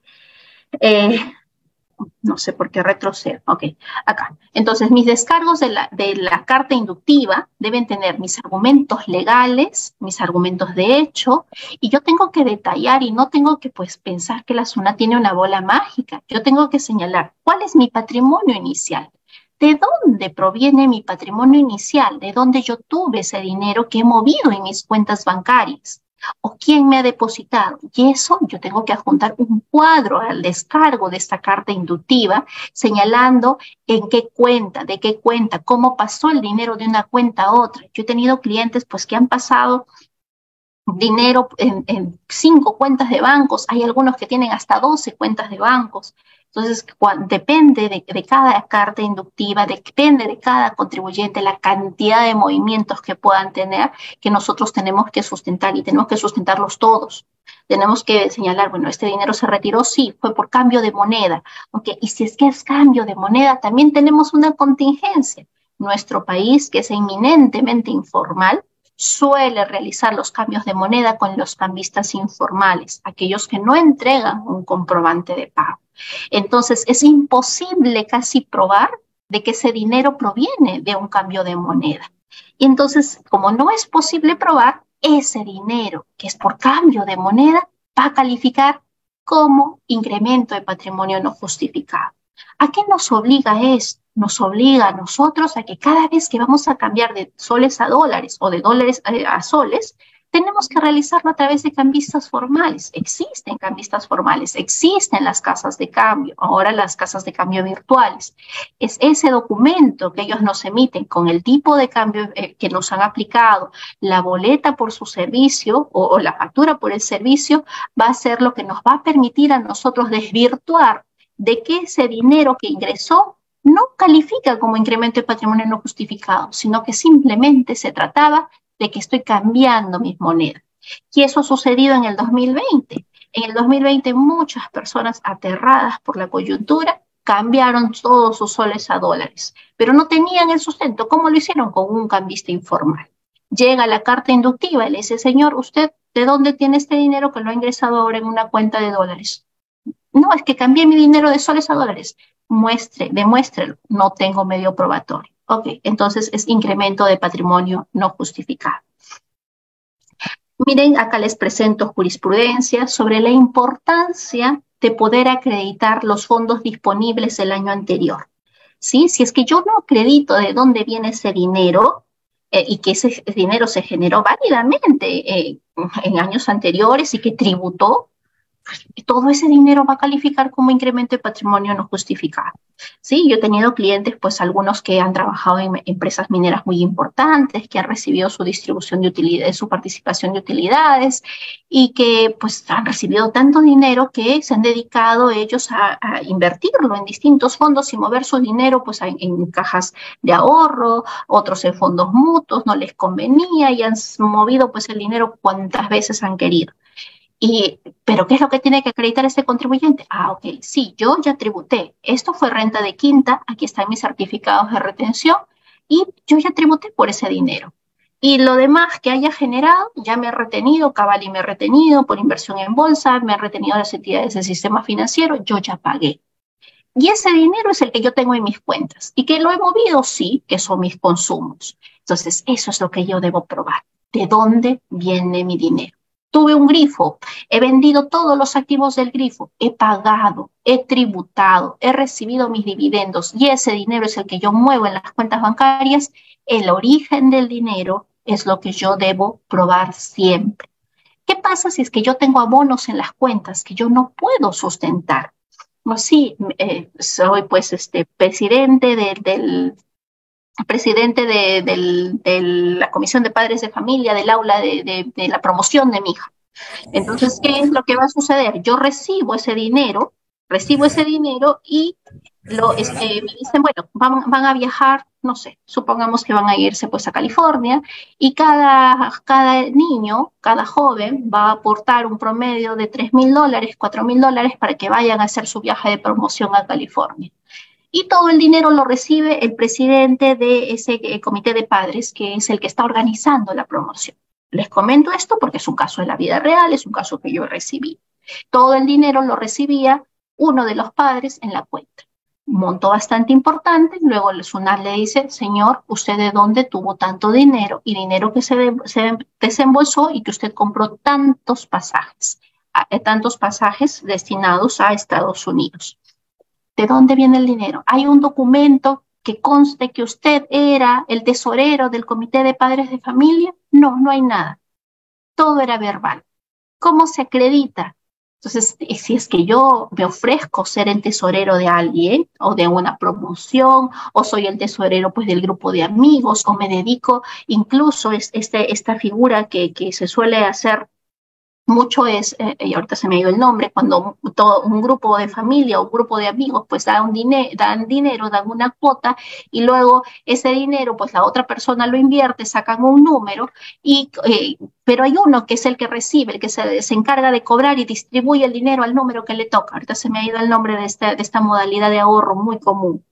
No sé por qué retrocedo. Ok, acá. Entonces, mis descargos de la, de la carta inductiva deben tener mis argumentos legales, mis argumentos de hecho, y yo tengo que detallar y no tengo que pues pensar que la SUNA tiene una bola mágica. Yo tengo que señalar cuál es mi patrimonio inicial. ¿De dónde proviene mi patrimonio inicial? ¿De dónde yo tuve ese dinero que he movido en mis cuentas bancarias? O quién me ha depositado. Y eso yo tengo que adjuntar un cuadro al descargo de esta carta inductiva señalando en qué cuenta, de qué cuenta, cómo pasó el dinero de una cuenta a otra. Yo he tenido clientes pues que han pasado dinero en, en cinco cuentas de bancos, hay algunos que tienen hasta 12 cuentas de bancos. Entonces, depende de, cada carta inductiva, depende de cada contribuyente la cantidad de movimientos que puedan tener que nosotros tenemos que sustentar y tenemos que sustentarlos todos. Tenemos que señalar, bueno, este dinero se retiró, sí, fue por cambio de moneda. Okay, y si es que es cambio de moneda, también tenemos una contingencia. Nuestro país, que es eminentemente informal, suele realizar los cambios de moneda con los cambistas informales, aquellos que no entregan un comprobante de pago. Entonces, es imposible casi probar de que ese dinero proviene de un cambio de moneda. Y entonces, como no es posible probar, ese dinero que es por cambio de moneda va a calificar como incremento de patrimonio no justificado. ¿A qué nos obliga esto? Nos obliga a nosotros a que cada vez que vamos a cambiar de soles a dólares o de dólares a soles, tenemos que realizarlo a través de cambistas formales. Existen cambistas formales, existen las casas de cambio, ahora las casas de cambio virtuales. Es ese documento que ellos nos emiten con el tipo de cambio eh, que nos han aplicado, la boleta por su servicio o, o la factura por el servicio, va a ser lo que nos va a permitir a nosotros desvirtuar de que ese dinero que ingresó no califica como incremento de patrimonio no justificado, sino que simplemente se trataba de que estoy cambiando mis monedas. Y eso ha sucedido en el 2020. En el 2020 muchas personas aterradas por la coyuntura cambiaron todos sus soles a dólares, pero no tenían el sustento. ¿Cómo lo hicieron? Con un cambista informal. Llega la carta inductiva y le dice, señor, ¿usted de dónde tiene este dinero que lo ha ingresado ahora en una cuenta de dólares? No, es que cambié mi dinero de soles a dólares. Muestre, demuéstrelo. No tengo medio probatorio. Ok, entonces es incremento de patrimonio no justificado. Miren, acá les presento jurisprudencia sobre la importancia de poder acreditar los fondos disponibles el año anterior. ¿Sí? Si es que yo no acredito de dónde viene ese dinero eh, y que ese dinero se generó válidamente eh, en años anteriores y que tributó, todo ese dinero va a calificar como incremento de patrimonio no justificado. Sí, yo he tenido clientes, pues algunos que han trabajado en empresas mineras muy importantes, que han recibido su distribución de utilidades, su participación de utilidades y que pues han recibido tanto dinero que se han dedicado ellos a, invertirlo en distintos fondos y mover su dinero pues en cajas de ahorro, otros en fondos mutuos, no les convenía y han movido pues el dinero cuantas veces han querido. Y, pero ¿qué es lo que tiene que acreditar este contribuyente? Ah, ok, sí, yo ya tributé. Esto fue renta de quinta, aquí están mis certificados de retención y yo ya tributé por ese dinero. Y lo demás que haya generado, ya me he retenido, Cavalli me ha retenido por inversión en bolsa, me ha retenido las entidades del sistema financiero, yo ya pagué. Y ese dinero es el que yo tengo en mis cuentas. Y que lo he movido, sí, que son mis consumos. Entonces, eso es lo que yo debo probar. ¿De dónde viene mi dinero? Tuve un grifo, he vendido todos los activos del grifo, he pagado, he tributado, he recibido mis dividendos y ese dinero es el que yo muevo en las cuentas bancarias. El origen del dinero es lo que yo debo probar siempre. ¿Qué pasa si es que yo tengo abonos en las cuentas que yo no puedo sustentar? No, sí, eh, soy pues este presidente del presidente de, la Comisión de Padres de Familia del aula de, la promoción de mi hija. Entonces, ¿qué es lo que va a suceder? Yo recibo ese dinero, recibo ese dinero y lo, este, me dicen, bueno, van, a viajar, no sé, supongamos que van a irse pues a California y cada, cada niño, cada joven va a aportar un promedio de 3 mil dólares, 4 mil dólares para que vayan a hacer su viaje de promoción a California y todo el dinero lo recibe el presidente de ese eh, comité de padres, que es el que está organizando la promoción. Les comento esto porque es un caso de la vida real, es un caso que yo recibí. Todo el dinero lo recibía uno de los padres en la cuenta. monto bastante importante, luego el SUNAT le dice, señor, ¿usted de dónde tuvo tanto dinero y dinero que se, se desembolsó y que usted compró tantos pasajes, eh, tantos pasajes destinados a Estados Unidos? ¿De dónde viene el dinero? Hay un documento que conste que usted era el tesorero del Comité de Padres de Familia. No, no hay nada. Todo era verbal. ¿Cómo se acredita? Entonces, si es que yo me ofrezco ser el tesorero de alguien o de una promoción o soy el tesorero pues del grupo de amigos o me dedico, incluso es, este, esta figura que, que se suele hacer mucho es, eh, y ahorita se me ha ido el nombre, cuando todo, un grupo de familia o un grupo de amigos pues dan, un dan dinero, dan una cuota y luego ese dinero pues la otra persona lo invierte, sacan un número, y, eh, pero hay uno que es el que recibe, el que se, se, encarga de cobrar y distribuye el dinero al número que le toca. Ahorita se me ha ido el nombre de esta, de esta modalidad de ahorro muy común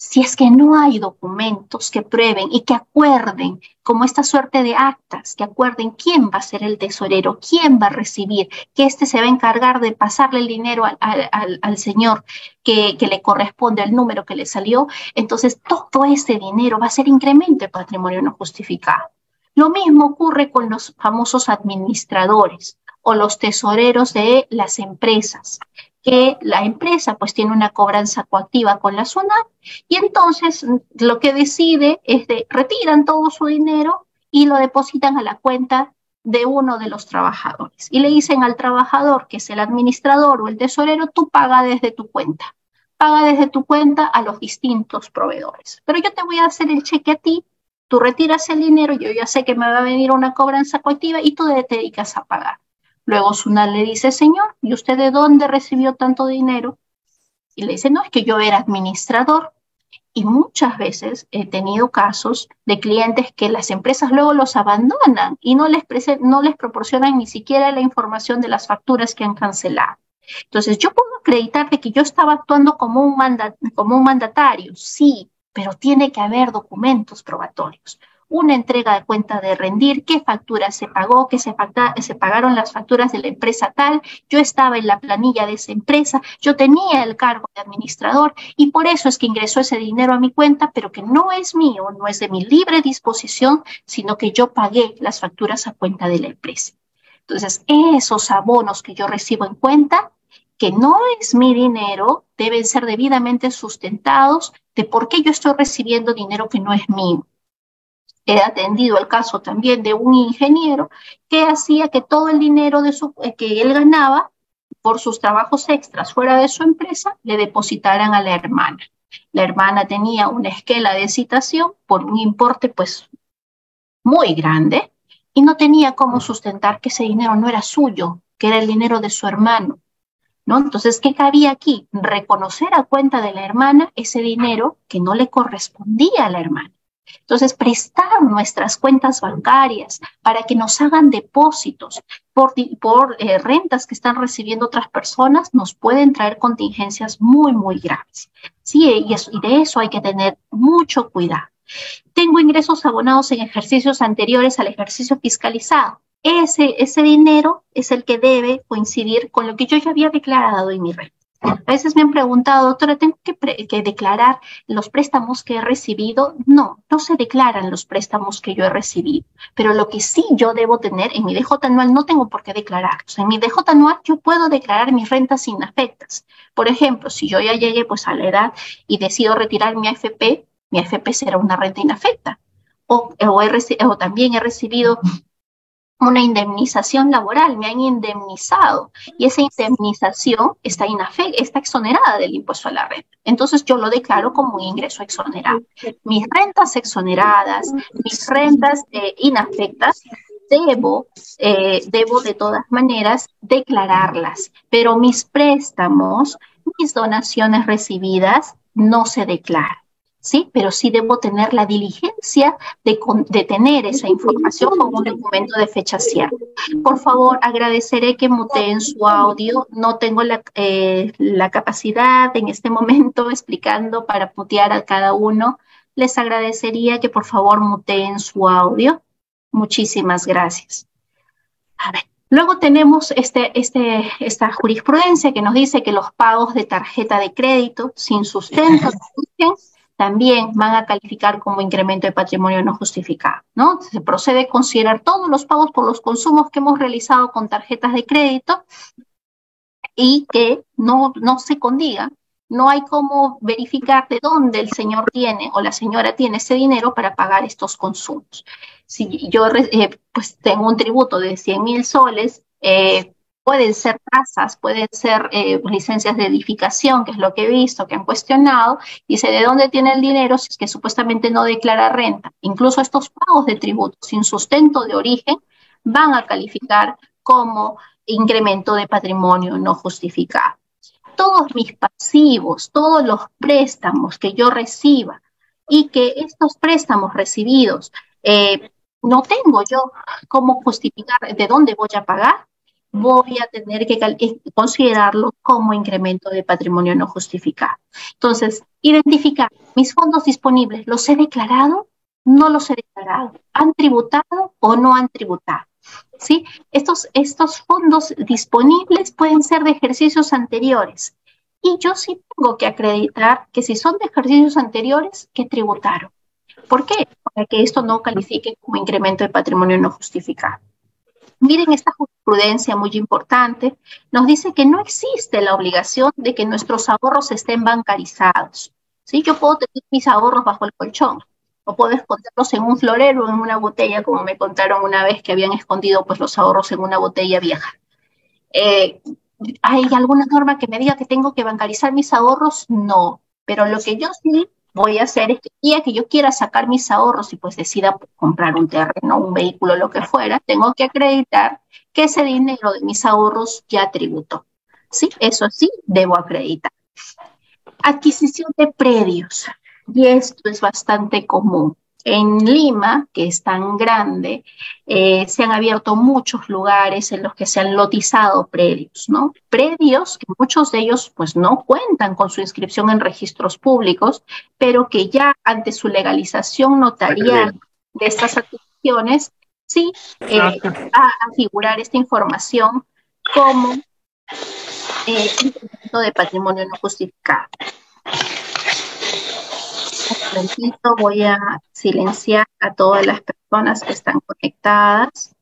si es que no hay documentos que prueben y que acuerden, como esta suerte de actas, que acuerden quién va a ser el tesorero, quién va a recibir, que éste se va a encargar de pasarle el dinero al, señor que, que, le corresponde al número que le salió, entonces todo ese dinero va a ser incremento de patrimonio no justificado. Lo mismo ocurre con los famosos administradores o los tesoreros de las empresas que la empresa pues tiene una cobranza coactiva con la zona y entonces lo que decide es de retiran todo su dinero y lo depositan a la cuenta de uno de los trabajadores. Y le dicen al trabajador que es el administrador o el tesorero tú paga desde tu cuenta paga desde tu cuenta a los distintos proveedores. Pero yo te voy a hacer el cheque a ti tú retiras el dinero yo ya sé que me va a venir una cobranza coactiva y tú te dedicas a pagar Luego Sunal le dice, señor, ¿y usted de dónde recibió tanto dinero? Y le dice, no, es que yo era administrador. Y muchas veces he tenido casos de clientes que las empresas luego los abandonan y no les, no les proporcionan ni siquiera la información de las facturas que han cancelado. Entonces, yo puedo acreditar que yo estaba actuando como un, como un mandatario, sí, pero tiene que haber documentos probatorios una entrega de cuenta de rendir, qué factura se pagó, qué se, se pagaron las facturas de la empresa tal, yo estaba en la planilla de esa empresa, yo tenía el cargo de administrador y por eso es que ingresó ese dinero a mi cuenta, pero que no es mío, no es de mi libre disposición, sino que yo pagué las facturas a cuenta de la empresa. Entonces, esos abonos que yo recibo en cuenta, que no es mi dinero, deben ser debidamente sustentados de por qué yo estoy recibiendo dinero que no es mío he atendido el caso también de un ingeniero que hacía que todo el dinero eh, que él ganaba por sus trabajos extras fuera de su empresa le depositaran a la hermana. La hermana tenía una esquela de citación por un importe pues muy grande y no tenía cómo sustentar que ese dinero no era suyo, que era el dinero de su hermano. ¿No? Entonces, ¿qué cabía aquí? Reconocer a cuenta de la hermana ese dinero que no le correspondía a la hermana. Entonces, prestar nuestras cuentas bancarias para que nos hagan depósitos por, por eh, rentas que están recibiendo otras personas nos pueden traer contingencias muy, muy graves. Sí, y, y de eso hay que tener mucho cuidado. Tengo ingresos abonados en ejercicios anteriores al ejercicio fiscalizado. Ese, ese dinero es el que debe coincidir con lo que yo ya había declarado en mi renta. A veces me han preguntado, doctora, ¿tengo que, declarar los préstamos que he recibido? No, no se declaran los préstamos que yo he recibido, pero lo que sí yo debo tener en mi DJ anual no tengo por qué declarar. O sea, en mi DJ anual yo puedo declarar mis rentas inafectas. Por ejemplo, si yo ya llegué pues a la edad y decido retirar mi AFP, mi AFP será una renta inafecta. O también he recibido una indemnización laboral, me han indemnizado y esa indemnización está, está exonerada del impuesto a la renta. Entonces yo lo declaro como un ingreso exonerado. Mis rentas exoneradas, mis rentas eh, inafectas, debo, eh, debo de todas maneras declararlas, pero mis préstamos, mis donaciones recibidas no se declaran. ¿Sí? Pero sí debo tener la diligencia de, de, tener esa información como un documento de fecha cierta. Por favor, agradeceré que muteen su audio. No tengo la, eh, la capacidad en este momento explicando para mutear a cada uno. Les agradecería que por favor muteen su audio. Muchísimas gracias. A ver, Luego tenemos este, este, esta jurisprudencia que nos dice que los pagos de tarjeta de crédito sin sustento <laughs> también van a calificar como incremento de patrimonio no justificado, ¿no? Se procede a considerar todos los pagos por los consumos que hemos realizado con tarjetas de crédito y que no, no se condiga, no hay cómo verificar de dónde el señor tiene o la señora tiene ese dinero para pagar estos consumos. Si yo eh, pues tengo un tributo de 100 mil soles, eh, pueden ser tasas, pueden ser eh, licencias de edificación, que es lo que he visto, que han cuestionado, dice de dónde tiene el dinero si es que supuestamente no declara renta. Incluso estos pagos de tributo sin sustento de origen van a calificar como incremento de patrimonio no justificado. Todos mis pasivos, todos los préstamos que yo reciba y que estos préstamos recibidos eh, no tengo yo cómo justificar de dónde voy a pagar, voy a tener que considerarlo como incremento de patrimonio no justificado. Entonces, identificar mis fondos disponibles, ¿los he declarado? ¿No los he declarado? ¿Han tributado o no han tributado? ¿Sí? Estos, estos fondos disponibles pueden ser de ejercicios anteriores. Y yo sí tengo que acreditar que si son de ejercicios anteriores, que tributaron. ¿Por qué? Para que esto no califique como incremento de patrimonio no justificado. Miren esta jurisprudencia muy importante, nos dice que no existe la obligación de que nuestros ahorros estén bancarizados. ¿sí? Yo puedo tener mis ahorros bajo el colchón, o puedo esconderlos en un florero o en una botella, como me contaron una vez que habían escondido pues, los ahorros en una botella vieja. Eh, ¿Hay alguna norma que me diga que tengo que bancarizar mis ahorros? No, pero lo que yo sí voy a hacer es que día que yo quiera sacar mis ahorros y pues decida comprar un terreno, un vehículo, lo que fuera, tengo que acreditar que ese dinero de mis ahorros ya tributó. Sí, eso sí, debo acreditar. Adquisición de predios. Y esto es bastante común. En Lima, que es tan grande, eh, se han abierto muchos lugares en los que se han lotizado predios, ¿no? Predios que muchos de ellos pues no cuentan con su inscripción en registros públicos, pero que ya ante su legalización notarial de estas adquisiciones, sí eh, va a figurar esta información como eh, de patrimonio no justificado momentito voy a silenciar a todas las personas que están conectadas.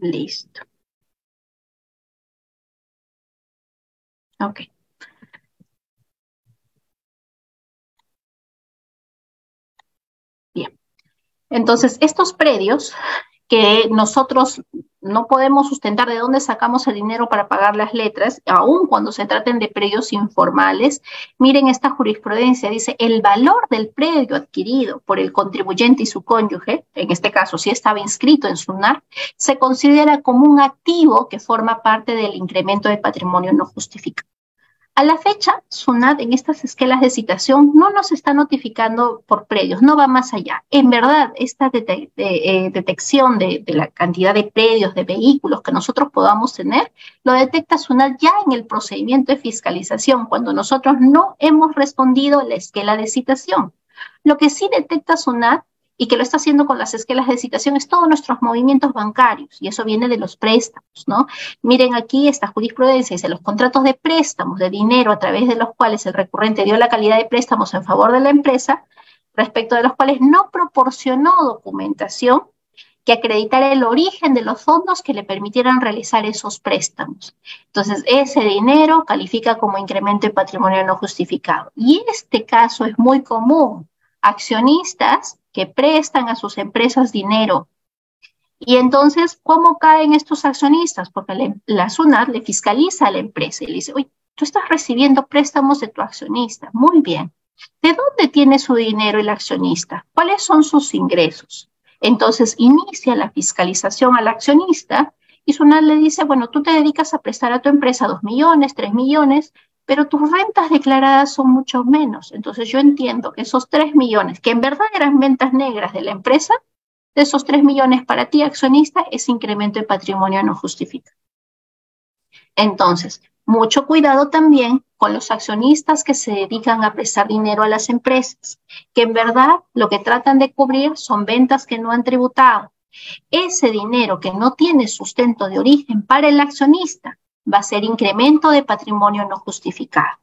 Listo. Ok. Bien. Entonces, estos predios que nosotros no podemos sustentar de dónde sacamos el dinero para pagar las letras, aun cuando se traten de predios informales. Miren esta jurisprudencia, dice, el valor del predio adquirido por el contribuyente y su cónyuge, en este caso si estaba inscrito en SUNAR, se considera como un activo que forma parte del incremento de patrimonio no justificado. A la fecha, SUNAT en estas esquelas de citación no nos está notificando por predios, no va más allá. En verdad, esta eh, detección de, la cantidad de predios, de vehículos que nosotros podamos tener, lo detecta SUNAT ya en el procedimiento de fiscalización, cuando nosotros no hemos respondido la esquela de citación. Lo que sí detecta SUNAT y que lo está haciendo con las esquelas de citación es todos nuestros movimientos bancarios y eso viene de los préstamos, ¿no? Miren aquí esta jurisprudencia, dice los contratos de préstamos de dinero a través de los cuales el recurrente dio la calidad de préstamos en favor de la empresa, respecto de los cuales no proporcionó documentación que acreditara el origen de los fondos que le permitieran realizar esos préstamos. Entonces, ese dinero califica como incremento de patrimonio no justificado. Y este caso es muy común. Accionistas que prestan a sus empresas dinero. Y entonces, ¿cómo caen estos accionistas? Porque la SUNAT le fiscaliza a la empresa y le dice, oye, tú estás recibiendo préstamos de tu accionista. Muy bien. ¿De dónde tiene su dinero el accionista? ¿Cuáles son sus ingresos? Entonces inicia la fiscalización al accionista y SUNAT le dice, bueno, tú te dedicas a prestar a tu empresa dos millones, tres millones, pero tus rentas declaradas son mucho menos. Entonces yo entiendo que esos 3 millones, que en verdad eran ventas negras de la empresa, de esos 3 millones para ti, accionista, ese incremento de patrimonio no justifica. Entonces, mucho cuidado también con los accionistas que se dedican a prestar dinero a las empresas, que en verdad lo que tratan de cubrir son ventas que no han tributado, Ese dinero que no tiene sustento de origen para el accionista va a ser incremento de patrimonio no justificado.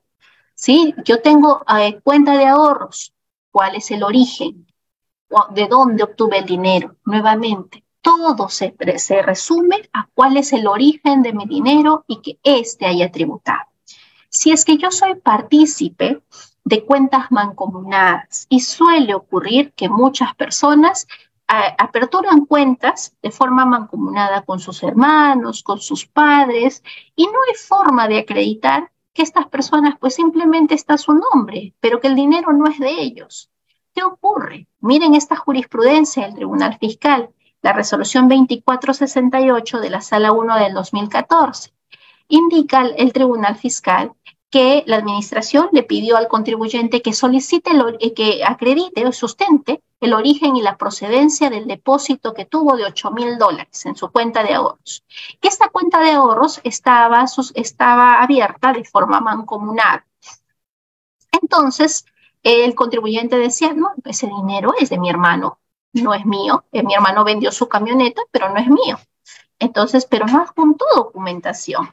¿Sí? Yo tengo eh, cuenta de ahorros. ¿Cuál es el origen? ¿De dónde obtuve el dinero? Nuevamente, todo se, se resume a cuál es el origen de mi dinero y que éste haya tributado. Si es que yo soy partícipe de cuentas mancomunadas y suele ocurrir que muchas personas aperturan cuentas de forma mancomunada con sus hermanos, con sus padres, y no hay forma de acreditar que estas personas pues simplemente está su nombre, pero que el dinero no es de ellos. ¿Qué ocurre? Miren esta jurisprudencia del Tribunal Fiscal, la resolución 2468 de la Sala 1 del 2014. Indica el Tribunal Fiscal que la administración le pidió al contribuyente que solicite, eh, que acredite o sustente el origen y la procedencia del depósito que tuvo de 8 mil dólares en su cuenta de ahorros. Que esta cuenta de ahorros estaba, estaba abierta de forma mancomunada. Entonces, el contribuyente decía, no, ese dinero es de mi hermano, no es mío. Eh, mi hermano vendió su camioneta, pero no es mío. Entonces, pero no adjuntó documentación.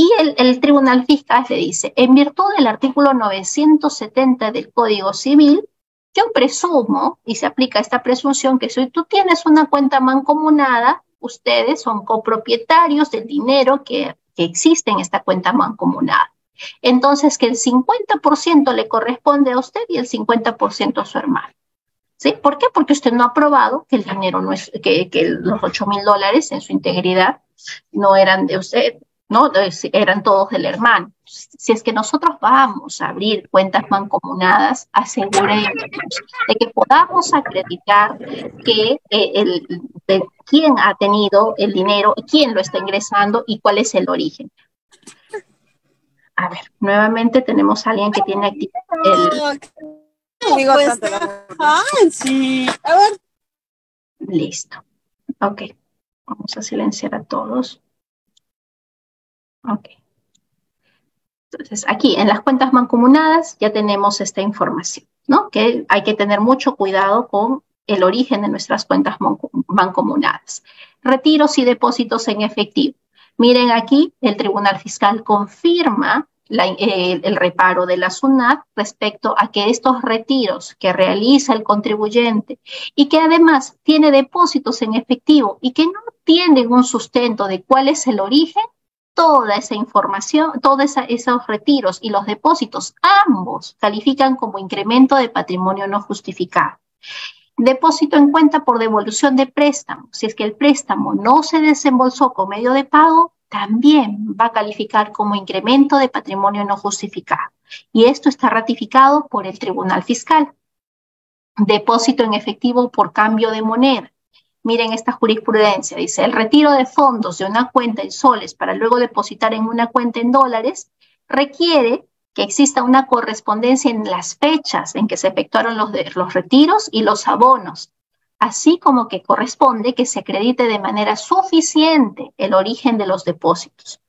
Y el, Tribunal Fiscal le dice, en virtud del artículo 970 del Código Civil, yo presumo, y se aplica esta presunción, que si tú tienes una cuenta mancomunada, ustedes son copropietarios del dinero que, que existe en esta cuenta mancomunada. Entonces, que el 50% le corresponde a usted y el 50% a su hermano. ¿Sí? ¿Por qué? Porque usted no ha probado que el dinero no es, que, que los 8 mil dólares en su integridad no eran de usted, ¿no? Eran todos del hermano. Si es que nosotros vamos a abrir cuentas mancomunadas, aseguremos de que podamos acreditar que eh, el, de quién ha tenido el dinero, quién lo está ingresando y cuál es el origen. A ver, nuevamente tenemos a alguien que tiene aquí el... Pues, sí. A ver. Listo. Ok. Vamos a silenciar a todos. Ok. Entonces, aquí en las cuentas mancomunadas ya tenemos esta información, ¿no? Que hay que tener mucho cuidado con el origen de nuestras cuentas mancomunadas. Retiros y depósitos en efectivo. Miren aquí, el Tribunal Fiscal confirma el, reparo de la SUNAT respecto a que estos retiros que realiza el contribuyente y que además tiene depósitos en efectivo y que no tienen un sustento de cuál es el origen, toda esa información, todos esos retiros y los depósitos, ambos califican como incremento de patrimonio no justificado. Depósito en cuenta por devolución de préstamo. Si es que el préstamo no se desembolsó con medio de pago, también va a calificar como incremento de patrimonio no justificado. Y esto está ratificado por el Tribunal Fiscal. Depósito en efectivo por cambio de moneda. Miren esta jurisprudencia, dice, el retiro de fondos de una cuenta en soles para luego depositar en una cuenta en dólares requiere que exista una correspondencia en las fechas en que se efectuaron los, los retiros y los abonos, así como que corresponde que se acredite de manera suficiente el origen de los depósitos.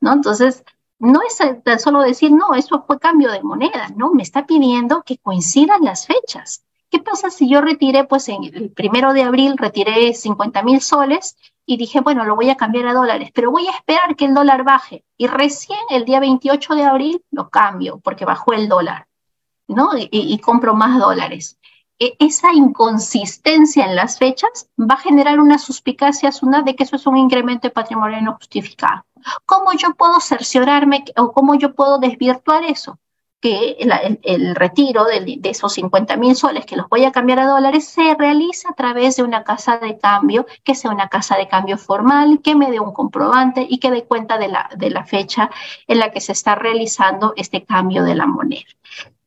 ¿no? Entonces, no es solo decir, no, eso fue cambio de moneda, no, me está pidiendo que coincidan las fechas. ¿Qué pasa si yo retiré, pues en el primero de abril retiré 50 mil soles y dije, bueno, lo voy a cambiar a dólares, pero voy a esperar que el dólar baje y recién el día 28 de abril lo cambio porque bajó el dólar, ¿no? Y, compro más dólares. E, esa inconsistencia en las fechas va a generar una suspicacia una de que eso es un incremento de patrimonio no justificado. ¿Cómo yo puedo cerciorarme o cómo yo puedo desvirtuar eso? Que el, retiro de, esos 50 mil soles que los voy a cambiar a dólares se realice a través de una casa de cambio, que sea una casa de cambio formal, que me dé un comprobante y que dé cuenta de la, de la fecha en la que se está realizando este cambio de la moneda.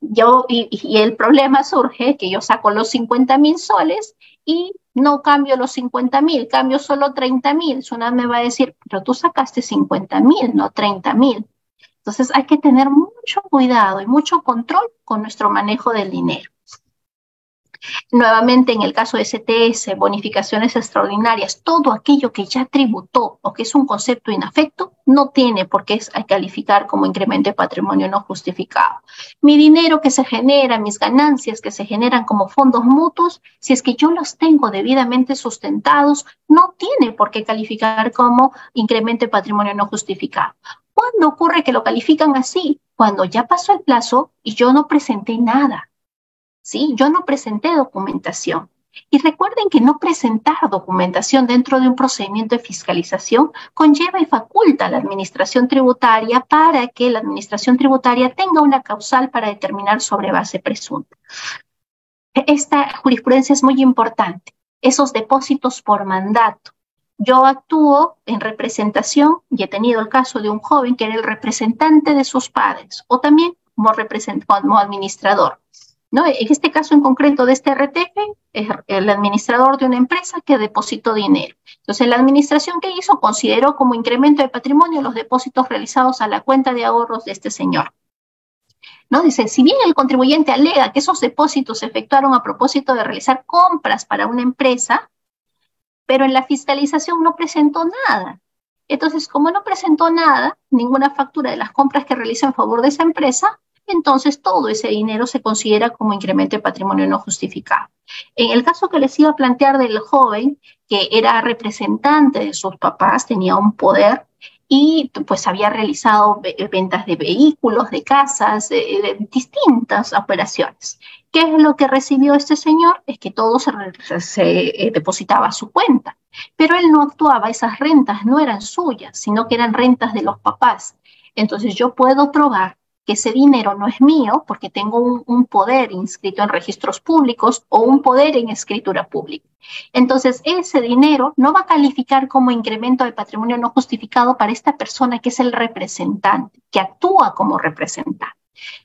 Yo, y, el problema surge que yo saco los 50 mil soles y no cambio los 50 mil, cambio solo 30 mil. Una me va a decir, pero tú sacaste 50 mil, no 30 mil. Entonces hay que tener mucho cuidado y mucho control con nuestro manejo del dinero. Nuevamente, en el caso de STS, bonificaciones extraordinarias, todo aquello que ya tributó o que es un concepto inafecto, no tiene por qué calificar como incremento de patrimonio no justificado. Mi dinero que se genera, mis ganancias que se generan como fondos mutuos, si es que yo los tengo debidamente sustentados, no tiene por qué calificar como incremento de patrimonio no justificado. ¿Cuándo ocurre que lo califican así? Cuando ya pasó el plazo y yo no presenté nada ¿sí? Yo no presenté documentación. Y recuerden que no presentar documentación dentro de un procedimiento de fiscalización conlleva y faculta a la administración tributaria para que la administración tributaria tenga una causal para determinar sobre base presunta. Esta jurisprudencia es muy importante. Esos depósitos por mandato. Yo actúo en representación y he tenido el caso de un joven que era el representante de sus padres o también como, administrador. ¿no? En este caso en concreto de este RTF, es el administrador de una empresa que depositó dinero. Entonces, la administración que hizo consideró como incremento de patrimonio los depósitos realizados a la cuenta de ahorros de este señor. ¿No? Dice, si bien el contribuyente alega que esos depósitos se efectuaron a propósito de realizar compras para una empresa, pero en la fiscalización no presentó nada. Entonces, como no presentó nada, ninguna factura de las compras que realizó en favor de esa empresa, entonces todo ese dinero se considera como incremento de patrimonio no justificado. En el caso que les iba a plantear del joven, que era representante de sus papás, tenía un poder y pues había realizado ventas de vehículos, de casas, de, distintas operaciones. ¿Qué es lo que recibió este señor? Es que todo se, eh, depositaba a su cuenta, pero él no actuaba, esas rentas no eran suyas, sino que eran rentas de los papás. Entonces yo puedo probar que ese dinero no es mío porque tengo un, poder inscrito en registros públicos o un poder en escritura pública. Entonces, ese dinero no va a calificar como incremento de patrimonio no justificado para esta persona que es el representante, que actúa como representante.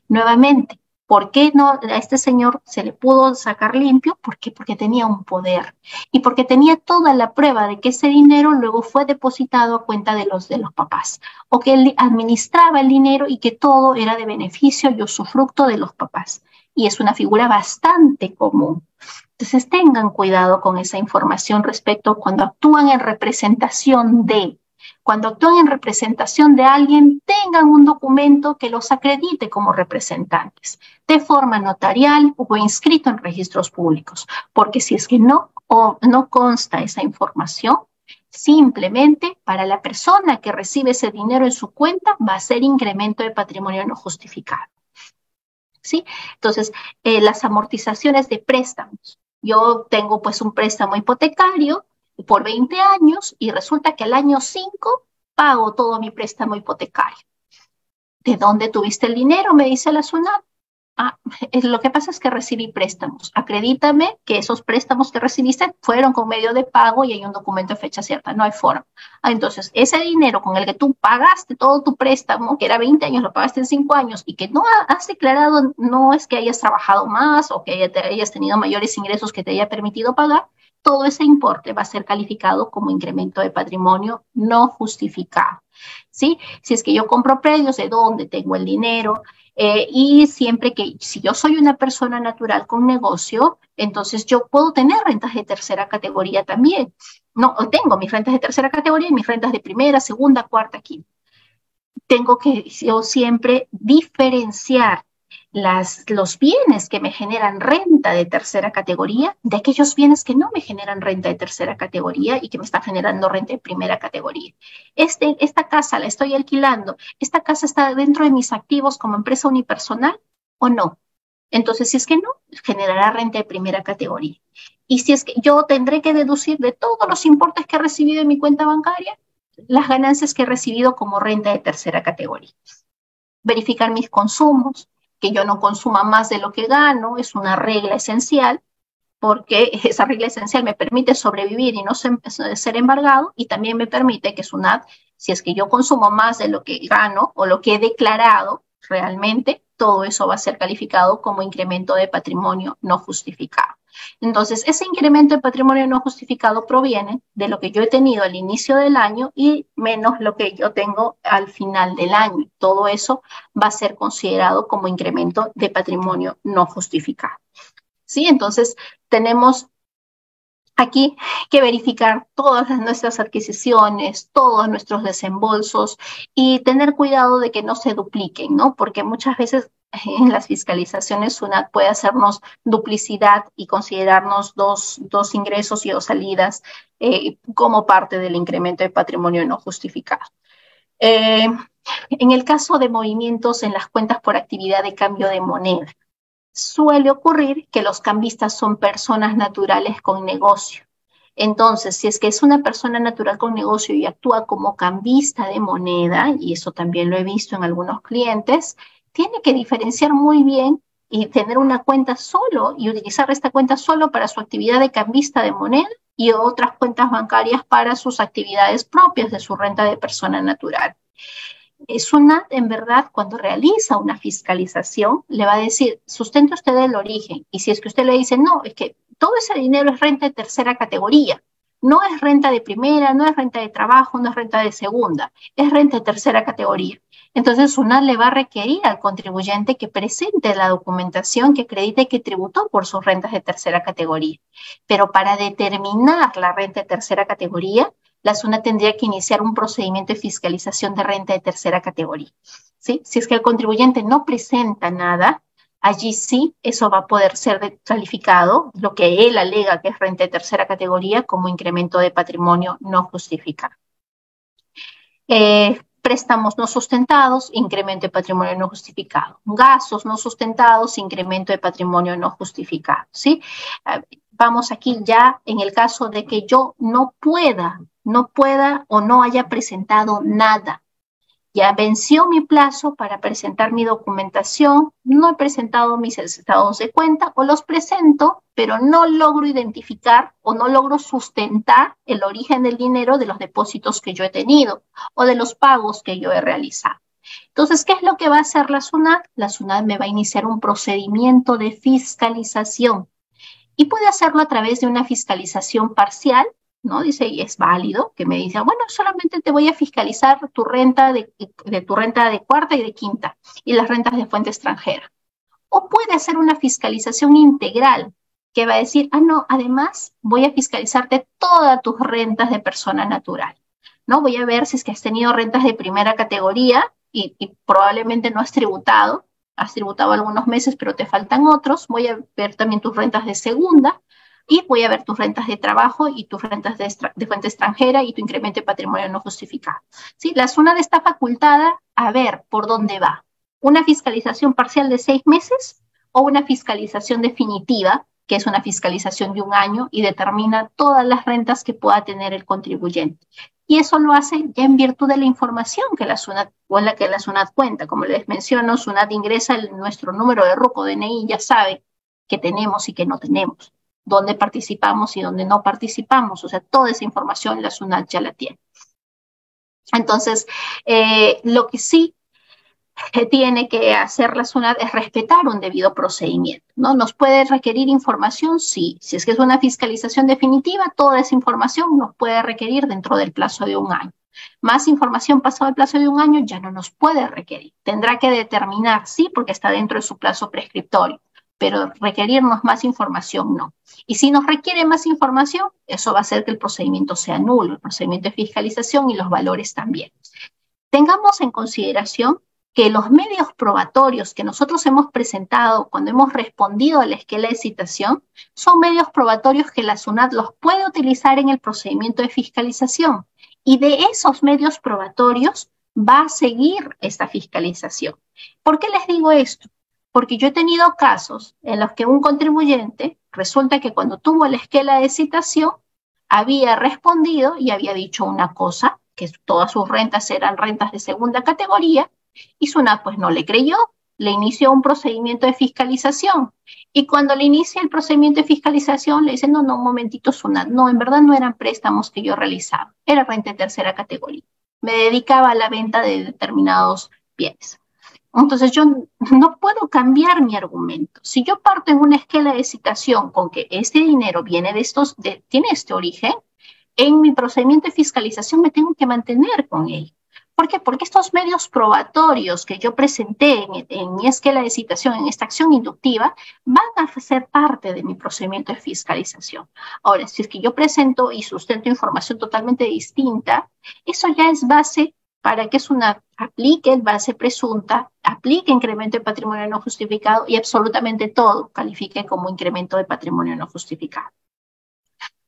Nuevamente, ¿Por qué no a este señor se le pudo sacar limpio? ¿Por qué? Porque tenía un poder y porque tenía toda la prueba de que ese dinero luego fue depositado a cuenta de los de los papás o que él administraba el dinero y que todo era de beneficio y usufructo de los papás. Y es una figura bastante común. Entonces tengan cuidado con esa información respecto cuando actúan en representación de cuando actúen en representación de alguien, tengan un documento que los acredite como representantes, de forma notarial o inscrito en registros públicos, porque si es que no, o no consta esa información, simplemente para la persona que recibe ese dinero en su cuenta va a ser incremento de patrimonio no justificado. ¿Sí? Entonces, eh, las amortizaciones de préstamos. Yo tengo pues un préstamo hipotecario, por 20 años y resulta que al año 5 pago todo mi préstamo hipotecario. ¿De dónde tuviste el dinero? Me dice la SUNAT. Ah, lo que pasa es que recibí préstamos. Acredítame que esos préstamos que recibiste fueron con medio de pago y hay un documento de fecha cierta. No hay forma. Ah, entonces, ese dinero con el que tú pagaste todo tu préstamo, que era 20 años, lo pagaste en 5 años y que no has declarado, no es que hayas trabajado más o que hayas tenido mayores ingresos que te haya permitido pagar, todo ese importe va a ser calificado como incremento de patrimonio no justificado. ¿sí? Si es que yo compro predios, ¿de dónde tengo el dinero? Eh, y siempre que, si yo soy una persona natural con negocio, entonces yo puedo tener rentas de tercera categoría también. No, tengo mis rentas de tercera categoría y mis rentas de primera, segunda, cuarta, quinta. Tengo que yo siempre diferenciar las, los bienes que me generan renta de tercera categoría de aquellos bienes que no me generan renta de tercera categoría y que me están generando renta de primera categoría. Este, esta casa la estoy alquilando, esta casa está dentro de mis activos como empresa unipersonal o no. Entonces, si es que no, generará renta de primera categoría. Y si es que yo tendré que deducir de todos los importes que he recibido en mi cuenta bancaria, las ganancias que he recibido como renta de tercera categoría. Verificar mis consumos, que yo no consuma más de lo que gano, es una regla esencial, porque <laughs> esa regla esencial me permite sobrevivir y no ser, embargado, y también me permite que SUNAT, si es que yo consumo más de lo que gano o lo que he declarado realmente, todo eso va a ser calificado como incremento de patrimonio no justificado. Entonces, ese incremento de patrimonio no justificado proviene de lo que yo he tenido al inicio del año y menos lo que yo tengo al final del año. Todo eso va a ser considerado como incremento de patrimonio no justificado. ¿sí? Entonces, tenemos aquí que verificar todas nuestras adquisiciones, todos nuestros desembolsos y tener cuidado de que no se dupliquen, ¿no? Porque muchas veces <laughs> en las fiscalizaciones SUNAT puede hacernos duplicidad y considerarnos dos, dos ingresos y dos salidas eh, como parte del incremento de patrimonio no justificado. Eh, en el caso de movimientos en las cuentas por actividad de cambio de moneda, suele ocurrir que los cambistas son personas naturales con negocio. Entonces, si es que es una persona natural con negocio y actúa como cambista de moneda, y eso también lo he visto en algunos clientes, tiene que diferenciar muy bien y tener una cuenta solo y utilizar esta cuenta solo para su actividad de cambista de moneda y otras cuentas bancarias para sus actividades propias de su renta de persona natural. SUNAT, en verdad, cuando realiza una fiscalización, le va a decir, sustente usted el origen. Y si es que usted le dice, no, es que todo ese dinero es renta de tercera categoría, no es renta de primera, no es renta de trabajo, no es renta de segunda, es renta de tercera categoría. Entonces, SUNAT le va a requerir al contribuyente que presente la documentación que acredite que tributó por sus rentas de tercera categoría. Pero para determinar la renta de tercera categoría, la SUNA tendría que iniciar un procedimiento de fiscalización de renta de tercera categoría. ¿sí? Si es que el contribuyente no presenta nada, allí sí eso va a poder ser calificado, lo que él alega que es renta de tercera categoría, como incremento de patrimonio no justificado. Eh, préstamos no sustentados, incremento de patrimonio no justificado. Gastos no sustentados, incremento de patrimonio no justificado. ¿sí? Vamos aquí ya en el caso de que yo no pueda no pueda o no haya presentado nada. Ya venció mi plazo para presentar mi documentación, no he presentado mis estados de cuenta o los presento, pero no logro identificar o no logro sustentar el origen del dinero de los depósitos que yo he tenido o de los pagos que yo he realizado. Entonces, ¿qué es lo que va a hacer la SUNAT? La SUNAT me va a iniciar un procedimiento de fiscalización y puede hacerlo a través de una fiscalización parcial ¿no? Dice, y es válido, que me dice, bueno, solamente te voy a fiscalizar tu renta de, tu renta de cuarta y de quinta y las rentas de fuente extranjera. O puede hacer una fiscalización integral que va a decir, ah, no, además voy a fiscalizarte todas tus rentas de persona natural, ¿no? Voy a ver si es que has tenido rentas de primera categoría y, y probablemente no has tributado, has tributado algunos meses, pero te faltan otros. Voy a ver también tus rentas de segunda y voy a ver tus rentas de trabajo y tus rentas de, fuente extranjera y tu incremento de patrimonio no justificado. ¿Sí? La zona está facultada a ver por dónde va. Una fiscalización parcial de seis meses o una fiscalización definitiva, que es una fiscalización de un año y determina todas las rentas que pueda tener el contribuyente. Y eso lo hace ya en virtud de la información que la SUNAT, o la que la SUNAT cuenta. Como les menciono, SUNAT ingresa nuestro número de RUCO DNI, ya sabe que tenemos y que no tenemos dónde participamos y dónde no participamos. O sea, toda esa información la SUNAT ya la tiene. Entonces, eh, lo que sí tiene que hacer la SUNAT es respetar un debido procedimiento. ¿no? ¿Nos puede requerir información? Sí. Si es que es una fiscalización definitiva, toda esa información nos puede requerir dentro del plazo de un año. Más información pasado el plazo de un año ya no nos puede requerir. Tendrá que determinar, sí, porque está dentro de su plazo prescriptorio pero requerirnos más información no. Y si nos requiere más información, eso va a hacer que el procedimiento sea nulo, el procedimiento de fiscalización y los valores también. Tengamos en consideración que los medios probatorios que nosotros hemos presentado cuando hemos respondido a la esquela de citación son medios probatorios que la SUNAT los puede utilizar en el procedimiento de fiscalización. Y de esos medios probatorios va a seguir esta fiscalización. ¿Por qué les digo esto? Porque yo he tenido casos en los que un contribuyente resulta que cuando tuvo la esquela de citación había respondido y había dicho una cosa, que todas sus rentas eran rentas de segunda categoría, y SUNAT pues no le creyó, le inició un procedimiento de fiscalización. Y cuando le inicia el procedimiento de fiscalización, le dice, no, no, un momentito, SUNAT, no, en verdad no eran préstamos que yo realizaba, era renta de tercera categoría. Me dedicaba a la venta de determinados bienes. Entonces yo no puedo cambiar mi argumento. Si yo parto en una escala de citación con que este dinero viene de estos, tiene este origen, en mi procedimiento de fiscalización me tengo que mantener con él. ¿Por qué? Porque estos medios probatorios que yo presenté en, mi esquela de citación, en esta acción inductiva, van a ser parte de mi procedimiento de fiscalización. Ahora, si es que yo presento y sustento información totalmente distinta, eso ya es base para que es una aplique base presunta, aplique incremento de patrimonio no justificado y absolutamente todo califique como incremento de patrimonio no justificado.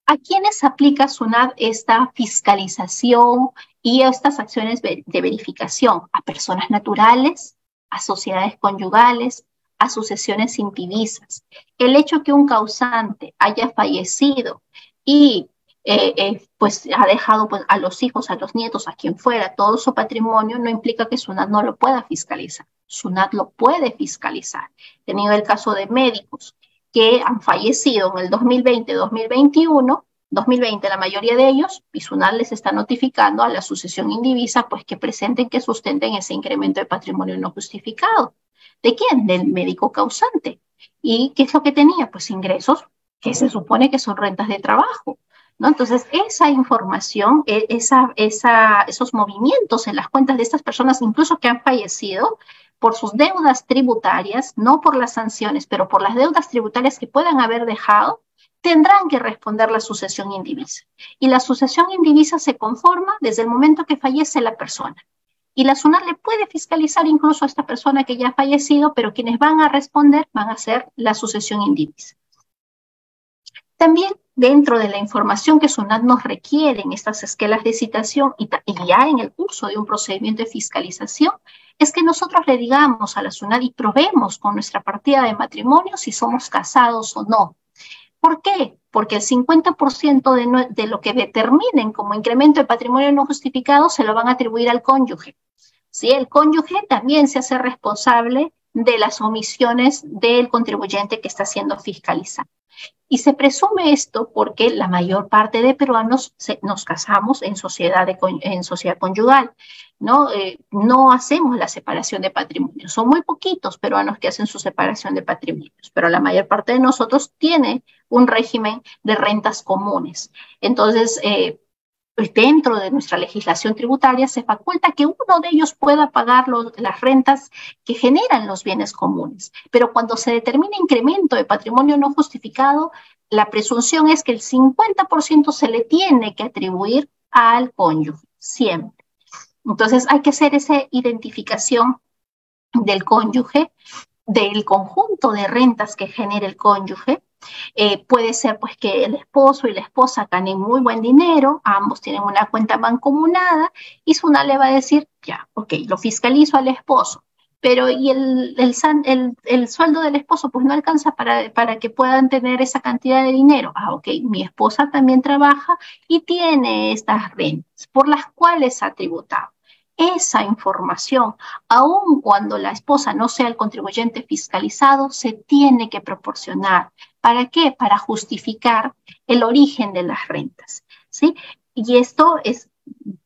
¿A quiénes aplica SUNAT esta fiscalización y estas acciones de verificación? A personas naturales, a sociedades conyugales, a sucesiones sin. El hecho que un causante haya fallecido y eh, eh, pues ha dejado pues, a los hijos, a los nietos, a quien fuera, todo su patrimonio, no implica que SUNAT no lo pueda fiscalizar. SUNAT lo puede fiscalizar. He tenido el caso de médicos que han fallecido en el 2020, 2021, 2020 la mayoría de ellos, Pisunal les está notificando a la sucesión indivisa pues que presenten, que sustenten ese incremento de patrimonio no justificado. ¿De quién? Del médico causante. ¿Y qué es lo que tenía? Pues ingresos que se supone que son rentas de trabajo. ¿No? Entonces, esa información, e, esos movimientos en las cuentas de estas personas, incluso que han fallecido, por sus deudas tributarias, no por las sanciones, pero por las deudas tributarias que puedan haber dejado, tendrán que responder la sucesión indivisa. Y la sucesión indivisa se conforma desde el momento que fallece la persona. Y la SUNAT le puede fiscalizar incluso a esta persona que ya ha fallecido, pero quienes van a responder van a ser la sucesión indivisa. También dentro de la información que SUNAT nos requiere en estas esquelas de citación y, ya en el curso de un procedimiento de fiscalización, es que nosotros le digamos a la SUNAT y probemos con nuestra partida de matrimonio si somos casados o no. ¿Por qué? Porque el 50% de, lo que determinen como incremento de patrimonio no justificado se lo van a atribuir al cónyuge. ¿Sí? El cónyuge también se hace responsable de las omisiones del contribuyente que está siendo fiscalizado. Y se presume esto porque la mayor parte de peruanos nos casamos en sociedad, en sociedad conyugal, ¿no? Eh, no hacemos la separación de patrimonio. Son muy poquitos peruanos que hacen su separación de patrimonios, pero la mayor parte de nosotros tiene un régimen de rentas comunes. Entonces, eh, pues dentro de nuestra legislación tributaria se faculta que uno de ellos pueda pagar las rentas que generan los bienes comunes. Pero cuando se determina incremento de patrimonio no justificado, la presunción es que el 50% se le tiene que atribuir al cónyuge, siempre. Entonces hay que hacer esa identificación del cónyuge, del conjunto de rentas que genera el cónyuge, eh, puede ser pues que el esposo y la esposa ganen muy buen dinero, ambos tienen una cuenta mancomunada y Suna le va a decir, ya, ok, lo fiscalizo al esposo, pero y el, el, el, sueldo del esposo pues no alcanza para, para que puedan tener esa cantidad de dinero. Ah, ok, mi esposa también trabaja y tiene estas rentas por las cuales ha tributado esa información, aun cuando la esposa no sea el contribuyente fiscalizado, se tiene que proporcionar. ¿Para qué? Para justificar el origen de las rentas. ¿sí? Y esto es,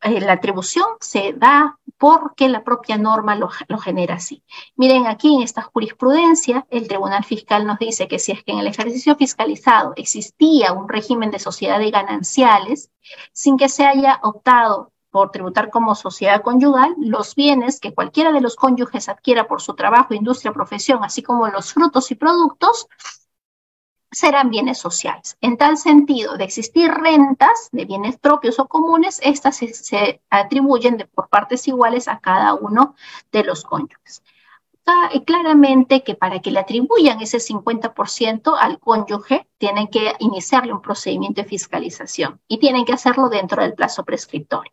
eh, la atribución se da porque la propia norma lo, genera así. Miren, aquí en esta jurisprudencia, el Tribunal Fiscal nos dice que si es que en el ejercicio fiscalizado existía un régimen de sociedad de gananciales, sin que se haya optado por tributar como sociedad conyugal los bienes que cualquiera de los cónyuges adquiera por su trabajo, industria, profesión, así como los frutos y productos, serán bienes sociales. En tal sentido, de existir rentas de bienes propios o comunes, estas se, atribuyen por partes iguales a cada uno de los cónyuges. claramente que para que le atribuyan ese 50% al cónyuge, tienen que iniciarle un procedimiento de fiscalización y tienen que hacerlo dentro del plazo prescriptorio.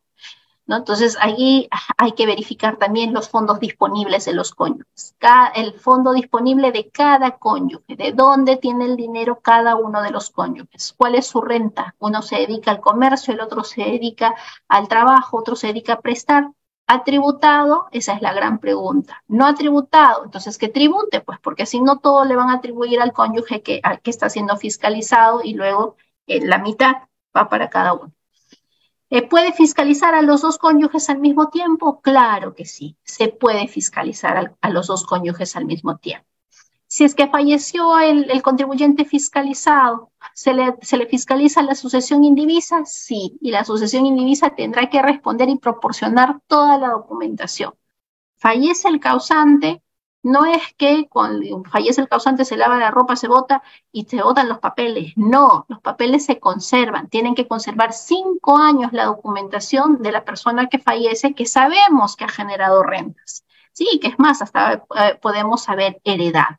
Entonces, ahí hay que verificar también los fondos disponibles de los cónyuges, el fondo disponible de cada cónyuge, de dónde tiene el dinero cada uno de los cónyuges, cuál es su renta. Uno se dedica al comercio, el otro se dedica al trabajo, otro se dedica a prestar. ¿Ha tributado? Esa es la gran pregunta. ¿No ha tributado? Entonces, ¿qué tribute? Pues porque si no, todo le van a atribuir al cónyuge que, que está siendo fiscalizado y luego eh, la mitad va para cada uno. ¿Se eh, ¿Puede fiscalizar a los dos cónyuges al mismo tiempo? Claro que sí, se puede fiscalizar a, los dos cónyuges al mismo tiempo. Si es que falleció el, contribuyente fiscalizado, ¿se le, ¿se le, fiscaliza la sucesión indivisa? Sí, y la sucesión indivisa tendrá que responder y proporcionar toda la documentación. Fallece el causante, no es que cuando fallece el causante se lava la ropa, se bota y se botan los papeles. No, los papeles se conservan. Tienen que conservar cinco años la documentación de la persona que fallece que sabemos que ha generado rentas. Sí, que es más, hasta eh, podemos saber heredad.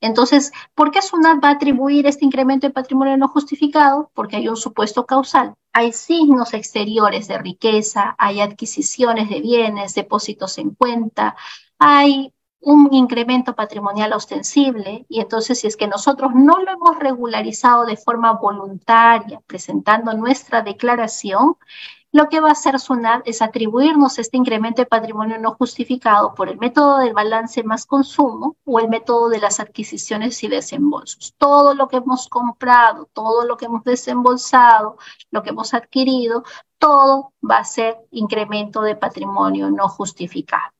Entonces, ¿por qué SUNAT va a atribuir este incremento de patrimonio no justificado? Porque hay un supuesto causal. Hay signos exteriores de riqueza, hay adquisiciones de bienes, depósitos en cuenta, hay un incremento patrimonial ostensible y entonces si es que nosotros no lo hemos regularizado de forma voluntaria presentando nuestra declaración, lo que va a hacer SUNAT es atribuirnos este incremento de patrimonio no justificado por el método del balance más consumo o el método de las adquisiciones y desembolsos. Todo lo que hemos comprado, todo lo que hemos desembolsado, lo que hemos adquirido, todo va a ser incremento de patrimonio no justificado.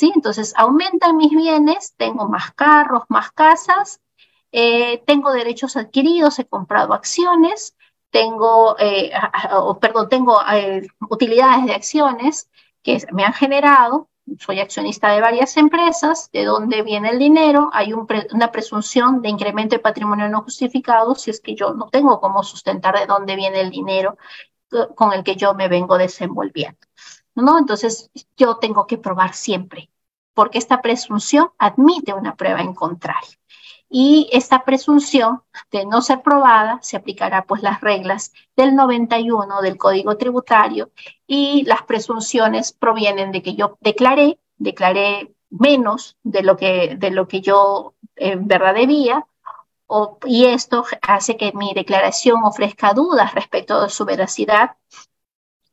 ¿Sí? Entonces, aumentan mis bienes, tengo más carros, más casas, eh, tengo derechos adquiridos, he comprado acciones, tengo, eh, perdón, tengo eh, utilidades de acciones que me han generado, soy accionista de varias empresas, de dónde viene el dinero, hay una presunción de incremento de patrimonio no justificado si es que yo no tengo cómo sustentar de dónde viene el dinero con el que yo me vengo desenvolviendo. ¿No? Entonces, yo tengo que probar siempre, porque esta presunción admite una prueba en contrario y esta presunción de no ser probada se aplicará pues las reglas del 91 del Código Tributario y las presunciones provienen de que yo declaré, declaré menos de lo que, de lo que yo en verdad debía y esto hace que mi declaración ofrezca dudas respecto de su veracidad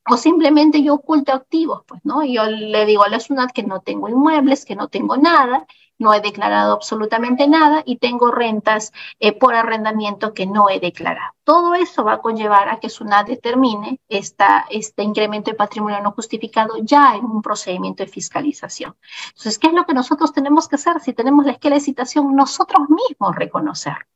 o simplemente yo oculto activos, pues, ¿no? Yo le digo a la SUNAT que no tengo inmuebles, que no tengo nada, no he declarado absolutamente nada y tengo rentas eh, por arrendamiento que no he declarado. Todo eso va a conllevar a que SUNAT determine esta, este incremento de patrimonio no justificado ya en un procedimiento de fiscalización. Entonces, ¿qué es lo que nosotros tenemos que hacer si tenemos la esquela de citación? Nosotros mismos reconocer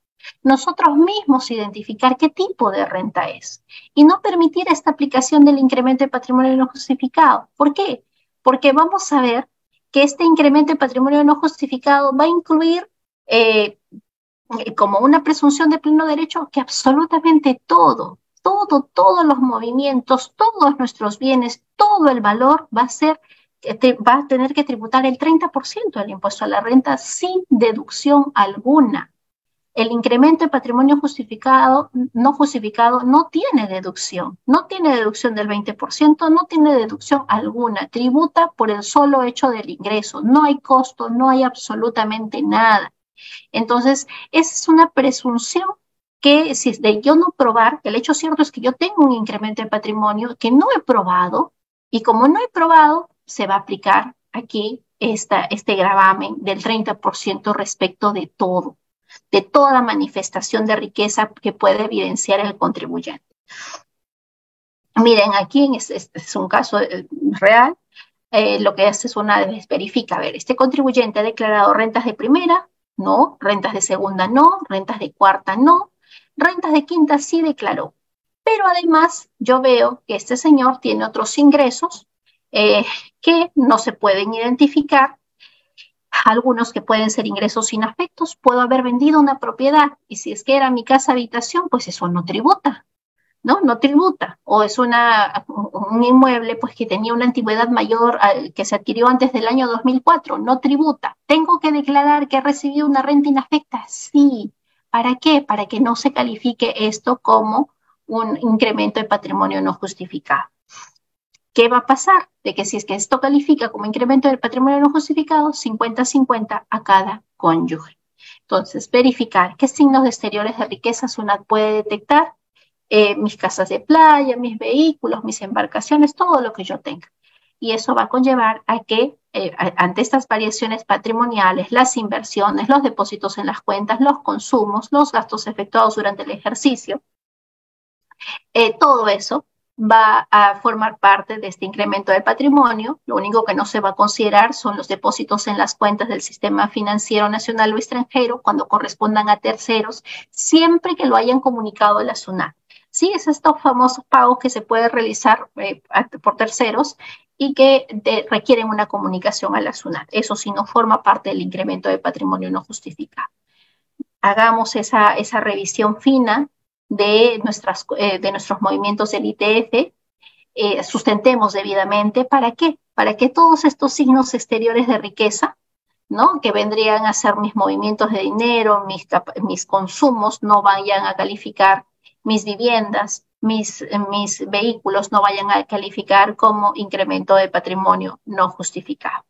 nosotros mismos identificar qué tipo de renta es y no permitir esta aplicación del incremento de patrimonio no justificado. ¿Por qué? Porque vamos a ver que este incremento de patrimonio no justificado va a incluir eh, como una presunción de pleno derecho que absolutamente todo, todo, todos los movimientos, todos nuestros bienes, todo el valor va a ser va a tener que tributar el 30% del impuesto a la renta sin deducción alguna. El incremento de patrimonio justificado, no justificado, no tiene deducción. No tiene deducción del 20%, no tiene deducción alguna. Tributa por el solo hecho del ingreso. No hay costo, no hay absolutamente nada. Entonces, esa es una presunción que si de yo no probar, el hecho cierto es que yo tengo un incremento de patrimonio que no he probado y como no he probado, se va a aplicar aquí este gravamen del 30% respecto de todo de toda manifestación de riqueza que puede evidenciar el contribuyente. Miren, aquí es, un caso eh, real. Eh, lo que hace es una vez verifica, a ver, este contribuyente ha declarado rentas de primera, no, rentas de segunda, no, rentas de cuarta, no, rentas de quinta sí declaró. Pero además yo veo que este señor tiene otros ingresos eh, que no se pueden identificar algunos que pueden ser ingresos sin afectos, puedo haber vendido una propiedad y si es que era mi casa habitación, pues eso no tributa, ¿no? No tributa. O es una, un inmueble pues que tenía una antigüedad mayor que se adquirió antes del año 2004, no tributa. ¿Tengo que declarar que he recibido una renta inafecta? Sí. ¿Para qué? Para que no se califique esto como un incremento de patrimonio no justificado. ¿Qué va a pasar? De que si es que esto califica como incremento del patrimonio no justificado, 50-50 a cada cónyuge. Entonces, verificar qué signos exteriores de riqueza SUNAT puede detectar, eh, mis casas de playa, mis vehículos, mis embarcaciones, todo lo que yo tenga. Y eso va a conllevar a que eh, ante estas variaciones patrimoniales, las inversiones, los depósitos en las cuentas, los consumos, los gastos efectuados durante el ejercicio, eh, todo eso va a formar parte de este incremento del patrimonio. Lo único que no se va a considerar son los depósitos en las cuentas del sistema financiero nacional o extranjero cuando correspondan a terceros, siempre que lo hayan comunicado a la SUNAT. Sí, es estos famosos pagos que se pueden realizar eh, por terceros y que requieren una comunicación a la SUNAT. Eso sí no forma parte del incremento de patrimonio no justificado. Hagamos esa, esa revisión fina de, nuestras, eh, de nuestros movimientos del ITF, eh, sustentemos debidamente. ¿Para qué? Para que todos estos signos exteriores de riqueza, ¿no? que vendrían a ser mis movimientos de dinero, mis, mis consumos, no vayan a calificar mis viviendas, mis, mis vehículos, no vayan a calificar como incremento de patrimonio no justificado.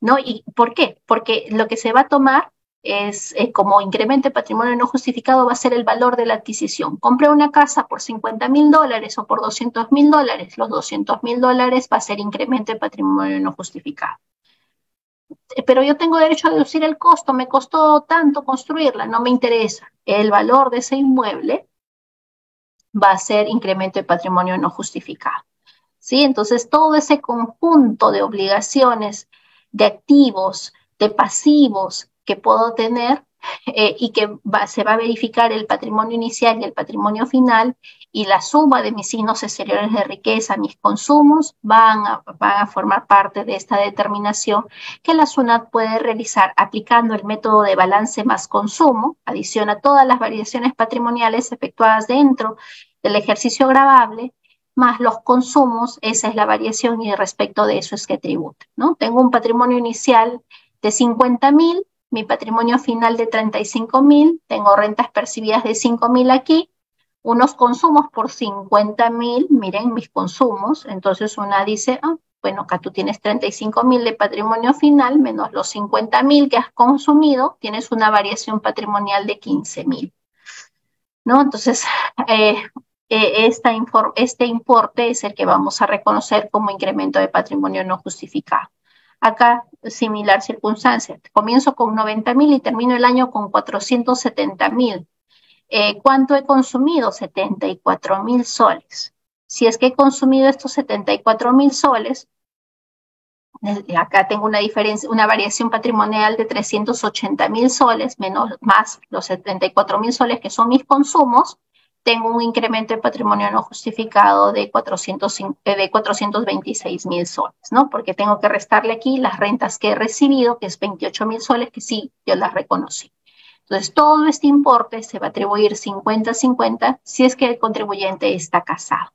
¿No? ¿Y por qué? Porque lo que se va a tomar es eh, como incremento de patrimonio no justificado va a ser el valor de la adquisición. Compré una casa por 50 mil dólares o por 200 mil dólares. Los 200 mil dólares va a ser incremento de patrimonio no justificado. Eh, pero yo tengo derecho a deducir el costo, me costó tanto construirla, no me interesa. El valor de ese inmueble va a ser incremento de patrimonio no justificado. ¿Sí? Entonces, todo ese conjunto de obligaciones, de activos, de pasivos, que puedo tener eh, y que se va a verificar el patrimonio inicial y el patrimonio final y la suma de mis signos exteriores de riqueza, mis consumos, van a, van a formar parte de esta determinación que la SUNAT puede realizar aplicando el método de balance más consumo, adiciona todas las variaciones patrimoniales efectuadas dentro del ejercicio grabable, más los consumos, esa es la variación y respecto de eso es que tributa, ¿no? Tengo un patrimonio inicial de 50 mil, mi patrimonio final de 35 mil, tengo rentas percibidas de 5 mil aquí, unos consumos por 50 mil, miren mis consumos, entonces una dice, ah, bueno, acá tú tienes 35 mil de patrimonio final menos los 50 mil que has consumido, tienes una variación patrimonial de 15 mil. ¿No? Entonces, eh, eh, este importe es el que vamos a reconocer como incremento de patrimonio no justificado. Acá, similar circunstancia. Comienzo con 90 mil y termino el año con 470 mil. Eh, ¿Cuánto he consumido? 74 mil soles. Si es que he consumido estos 74 mil soles, eh, acá tengo una diferencia, una variación patrimonial de 380 mil soles, menos, más los 74 mil soles que son mis consumos, tengo un incremento de patrimonio no justificado de, 400, eh, de 426 mil soles, ¿no? Porque tengo que restarle aquí las rentas que he recibido, que es 28 mil soles, que sí, yo las reconocí. Entonces, todo este importe se va a atribuir 50-50 si es que el contribuyente está casado.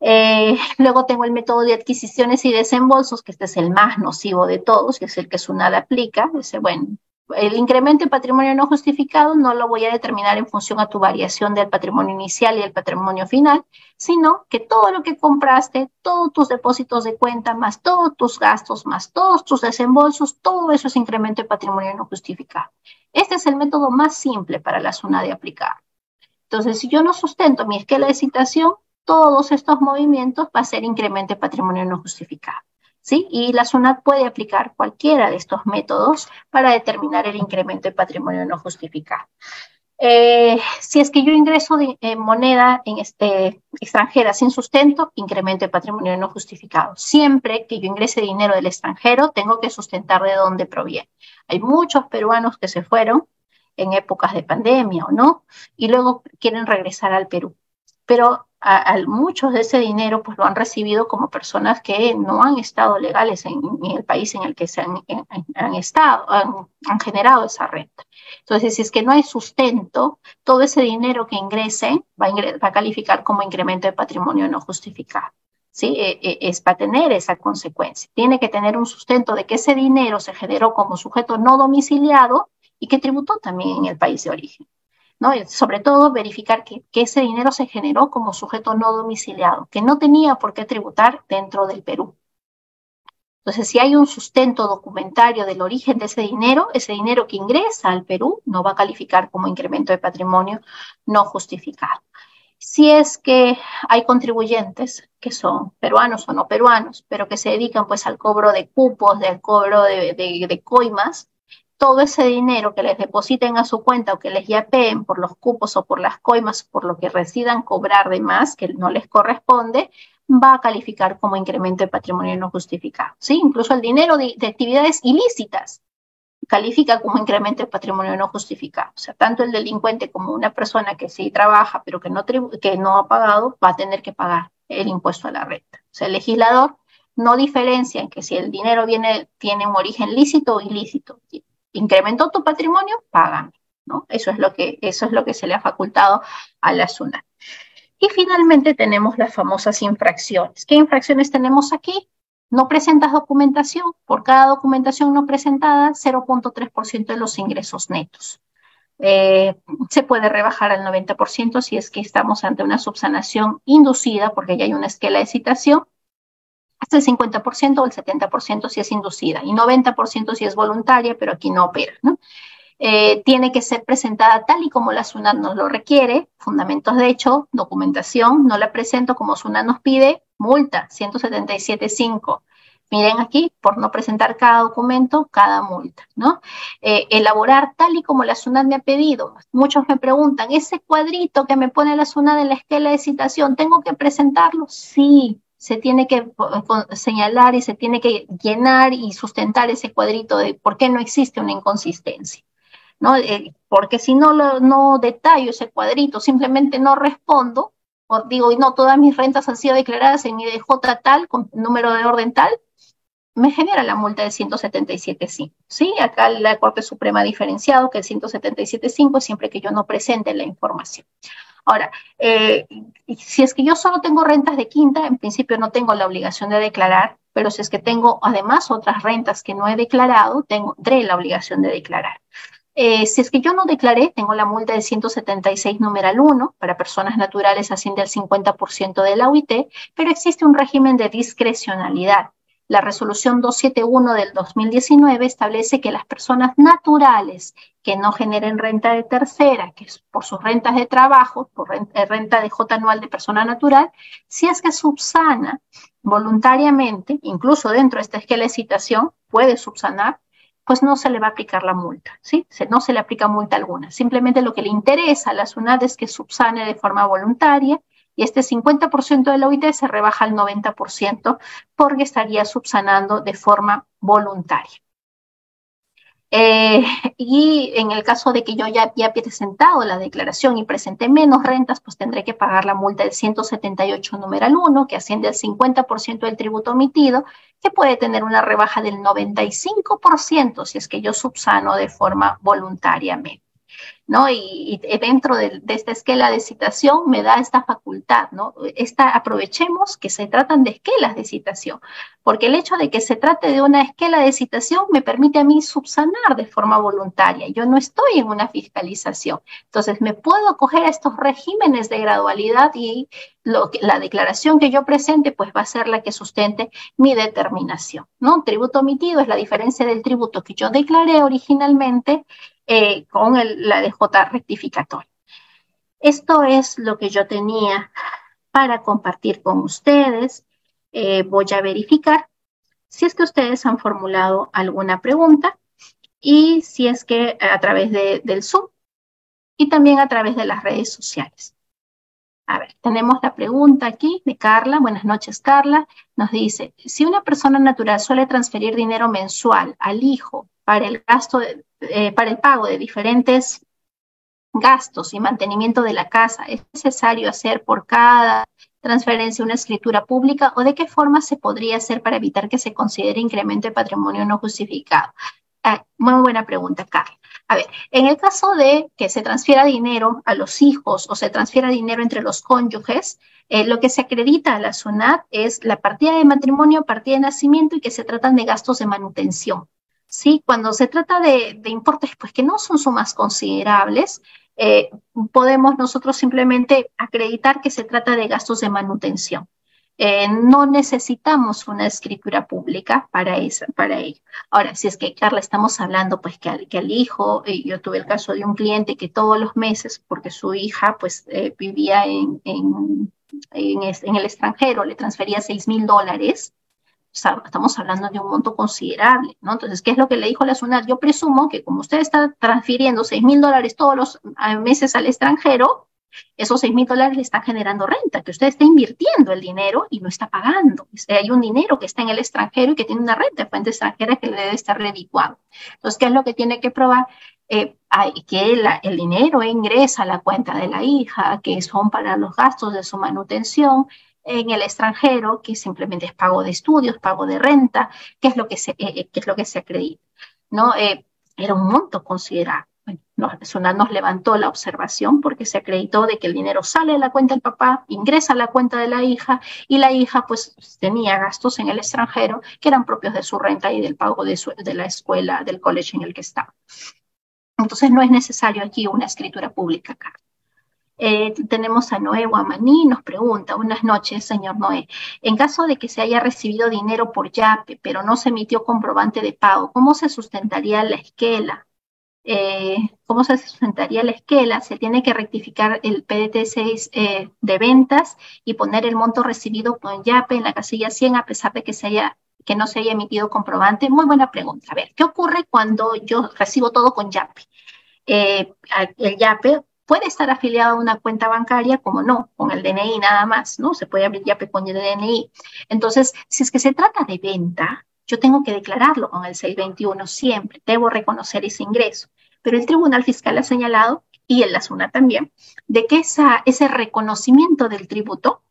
Eh, luego tengo el método de adquisiciones y desembolsos, que este es el más nocivo de todos, que es el que SUNAD aplica. Dice, bueno, el incremento de patrimonio no justificado no lo voy a determinar en función a tu variación del patrimonio inicial y el patrimonio final, sino que todo lo que compraste, todos tus depósitos de cuenta, más todos tus gastos, más todos tus desembolsos, todo eso es incremento de patrimonio no justificado. Este es el método más simple para la zona de aplicar. Entonces, si yo no sustento mi esquema de citación, todos estos movimientos va a ser incremento de patrimonio no justificado. ¿Sí? Y la SUNAT puede aplicar cualquiera de estos métodos para determinar el incremento de patrimonio no justificado. Eh, si es que yo ingreso de, moneda en este, extranjera sin sustento, incremento de patrimonio no justificado. Siempre que yo ingrese dinero del extranjero, tengo que sustentar de dónde proviene. Hay muchos peruanos que se fueron en épocas de pandemia o no, y luego quieren regresar al Perú. Pero a, muchos de ese dinero pues lo han recibido como personas que no han estado legales en, el país en el que se han, estado, han, generado esa renta. Entonces, si es que no hay sustento, todo ese dinero que ingrese va a, calificar como incremento de patrimonio no justificado. ¿Sí? E, e, es para tener esa consecuencia. Tiene que tener un sustento de que ese dinero se generó como sujeto no domiciliado y que tributó también en el país de origen sobre todo verificar que, ese dinero se generó como sujeto no domiciliado, que no tenía por qué tributar dentro del Perú. Entonces, si hay un sustento documentario del origen de ese dinero, ese dinero que ingresa al Perú no va a calificar como incremento de patrimonio no justificado. Si es que hay contribuyentes que son peruanos o no peruanos, pero que se dedican pues al cobro de cupos, del cobro de, de coimas, todo ese dinero que les depositen a su cuenta o que les yapeen por los cupos o por las coimas, por lo que residan cobrar de más, que no les corresponde, va a calificar como incremento de patrimonio no justificado. ¿sí? Incluso el dinero de, de actividades ilícitas califica como incremento de patrimonio no justificado. O sea, tanto el delincuente como una persona que sí trabaja pero que no, ha pagado va a tener que pagar el impuesto a la renta. O sea, el legislador no diferencia en que si el dinero viene, tiene un origen lícito o ilícito. Incrementó tu patrimonio, págame. ¿no? Eso, es lo que, eso es lo que se le ha facultado a la SUNAT. Y finalmente tenemos las famosas infracciones. ¿Qué infracciones tenemos aquí? No presentas documentación. Por cada documentación no presentada, 0.3% de los ingresos netos. Eh, se puede rebajar al 90% si es que estamos ante una subsanación inducida, porque ya hay una esquela de citación, hasta el 50% o el 70% si es inducida y 90% si es voluntaria, pero aquí no opera. ¿no? Eh, tiene que ser presentada tal y como la SUNAT nos lo requiere, fundamentos de hecho, documentación, no la presento como SUNAT nos pide, multa 177.5. Miren aquí, por no presentar cada documento, cada multa, ¿no? Eh, elaborar tal y como la SUNAT me ha pedido. Muchos me preguntan, ¿ese cuadrito que me pone la SUNAT en la esquela de citación, ¿tengo que presentarlo? Sí, se tiene que señalar y se tiene que llenar y sustentar ese cuadrito de por qué no existe una inconsistencia. ¿no? Eh, porque si no, lo, no detallo ese cuadrito, simplemente no respondo, o digo, no, todas mis rentas han sido declaradas en mi DJ tal, con número de orden tal, me genera la multa de 177.5. ¿sí? Acá la Corte Suprema ha diferenciado que el 177.5 es siempre que yo no presente la información. Ahora, eh, si es que yo solo tengo rentas de quinta, en principio no tengo la obligación de declarar, pero si es que tengo además otras rentas que no he declarado, tendré la obligación de declarar. Eh, si es que yo no declaré, tengo la multa de 176 numeral 1, para personas naturales asciende al 50% de la UIT, pero existe un régimen de discrecionalidad. La resolución 271 del 2019 establece que las personas naturales que no generen renta de tercera, que es por sus rentas de trabajo, por renta, renta de J anual de persona natural, si es que subsana voluntariamente, incluso dentro de esta esquela de citación, puede subsanar pues no se le va a aplicar la multa, ¿sí? no se le aplica multa alguna. Simplemente lo que le interesa a la SUNAT es que subsane de forma voluntaria y este 50% de la OIT se rebaja al 90% porque estaría subsanando de forma voluntaria. Eh, y en el caso de que yo ya había presentado la declaración y presenté menos rentas, pues tendré que pagar la multa del 178 numeral 1, que asciende al 50% del tributo omitido, que puede tener una rebaja del 95% si es que yo subsano de forma voluntariamente. ¿No? Y, dentro de, esta esquela de citación me da esta facultad, ¿no? Esta, aprovechemos que se tratan de esquelas de citación, porque el hecho de que se trate de una esquela de citación me permite a mí subsanar de forma voluntaria. Yo no estoy en una fiscalización. Entonces, me puedo acoger a estos regímenes de gradualidad y lo la declaración que yo presente, pues va a ser la que sustente mi determinación, ¿no? Tributo omitido es la diferencia del tributo que yo declaré originalmente eh, con la DJ rectificatoria. Esto es lo que yo tenía para compartir con ustedes. Eh, voy a verificar si es que ustedes han formulado alguna pregunta y si es que a través del Zoom y también a través de las redes sociales. A ver, tenemos la pregunta aquí de Carla. Buenas noches, Carla. Nos dice, si una persona natural suele transferir dinero mensual al hijo para el gasto, eh, para el pago de diferentes gastos y mantenimiento de la casa, ¿es necesario hacer por cada transferencia una escritura pública o de qué forma se podría hacer para evitar que se considere incremento de patrimonio no justificado? Ah, muy buena pregunta, Carla. A ver, en el caso de que se transfiera dinero a los hijos o se transfiera dinero entre los cónyuges, eh, lo que se acredita a la SUNAT es la partida de matrimonio, partida de nacimiento y que se tratan de gastos de manutención. ¿Sí? Cuando se trata de, importes pues, que no son sumas considerables, eh, podemos nosotros simplemente acreditar que se trata de gastos de manutención. Eh, no necesitamos una escritura pública para, eso, para ello. Ahora, si es que, Carla, estamos hablando pues que al, que al hijo, eh, yo tuve el caso de un cliente que todos los meses, porque su hija pues vivía en, en, en, el extranjero, le transfería 6 mil dólares, estamos hablando de un monto considerable, ¿no? Entonces, ¿qué es lo que le dijo la SUNAT? Yo presumo que como usted está transfiriendo 6 mil dólares todos los meses al extranjero, esos 6 mil dólares le están generando renta, que usted está invirtiendo el dinero y no está pagando. Hay un dinero que está en el extranjero y que tiene una renta de fuente extranjera que le debe estar redituado. Entonces, ¿qué es lo que tiene que probar? Eh, que el dinero ingresa a la cuenta de la hija, que son para los gastos de su manutención en el extranjero, que simplemente es pago de estudios, pago de renta, que es lo que se, eh, eh, es lo que se acredita. ¿no? era un monto considerable. Bueno, nos levantó la observación porque se acreditó de que el dinero sale de la cuenta del papá, ingresa a la cuenta de la hija y la hija pues tenía gastos en el extranjero que eran propios de su renta y del pago de, de la escuela, del colegio en el que estaba. Entonces no es necesario aquí una escritura pública acá. Eh, tenemos a Noé Guamaní, nos pregunta, buenas noches, señor Noé. En caso de que se haya recibido dinero por YAPE, pero no se emitió comprobante de pago, ¿cómo se sustentaría la esquela? Eh, ¿Cómo se sustentaría la esquela? Se tiene que rectificar el PDT6 eh, de ventas y poner el monto recibido con YAPE en la casilla 100 a pesar de que se haya que no se haya emitido comprobante? Muy buena pregunta. A ver, ¿qué ocurre cuando yo recibo todo con YAPE? El YAPE puede estar afiliado a una cuenta bancaria, como no, con el DNI nada más, ¿no? Se puede abrir YAPE con el DNI. Entonces, si es que se trata de venta, yo tengo que declararlo con el 621 siempre, debo reconocer ese ingreso. Pero el Tribunal Fiscal ha señalado, y el SUNA también, de que esa, ese reconocimiento del tributo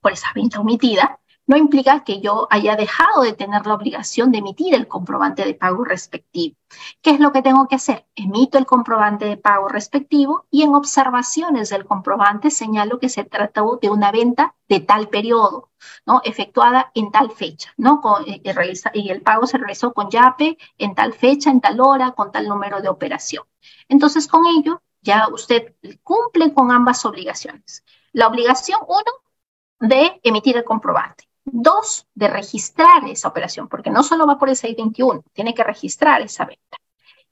por esa venta omitida no implica que yo haya dejado de tener la obligación de emitir el comprobante de pago respectivo. ¿Qué es lo que tengo que hacer? Emito el comprobante de pago respectivo y en observaciones del comprobante señalo que se trató de una venta de tal periodo, ¿no? Efectuada en tal fecha, ¿no? y, y el pago se realizó con YAPE en tal fecha, en tal hora, con tal número de operación. Entonces, con ello, ya usted cumple con ambas obligaciones. La obligación, uno, de emitir el comprobante. Dos, de registrar esa operación, porque no solo va por el 621, tiene que registrar esa venta.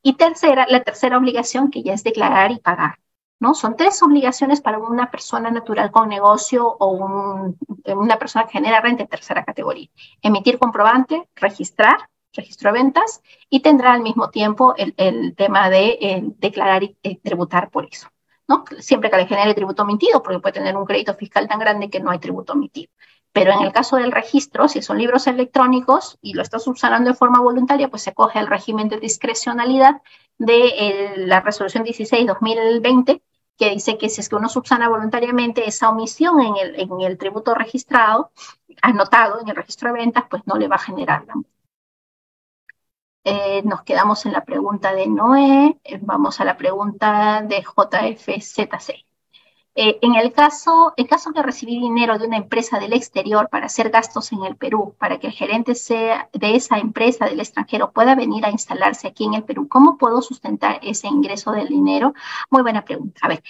Y tercera, la tercera obligación que ya es declarar y pagar. ¿no? Son tres obligaciones para una persona natural con negocio o una persona que genera renta en tercera categoría. Emitir comprobante, registrar, registro de ventas y tendrá al mismo tiempo el, tema de declarar y tributar por eso. ¿no? Siempre que le genere tributo omitido, porque puede tener un crédito fiscal tan grande que no hay tributo omitido. Pero en el caso del registro, si son libros electrónicos y lo estás subsanando de forma voluntaria, pues se coge el régimen de discrecionalidad de la resolución 16-2020, que dice que si es que uno subsana voluntariamente esa omisión en el, en el tributo registrado, anotado en el registro de ventas, pues no le va a generar la eh, nos quedamos en la pregunta de Noé, eh, vamos a la pregunta de JFZC. Eh, en el caso, el caso de recibir dinero de una empresa del exterior para hacer gastos en el Perú, para que el gerente sea de esa empresa del extranjero pueda venir a instalarse aquí en el Perú, ¿cómo puedo sustentar ese ingreso del dinero? Muy buena pregunta. A ver,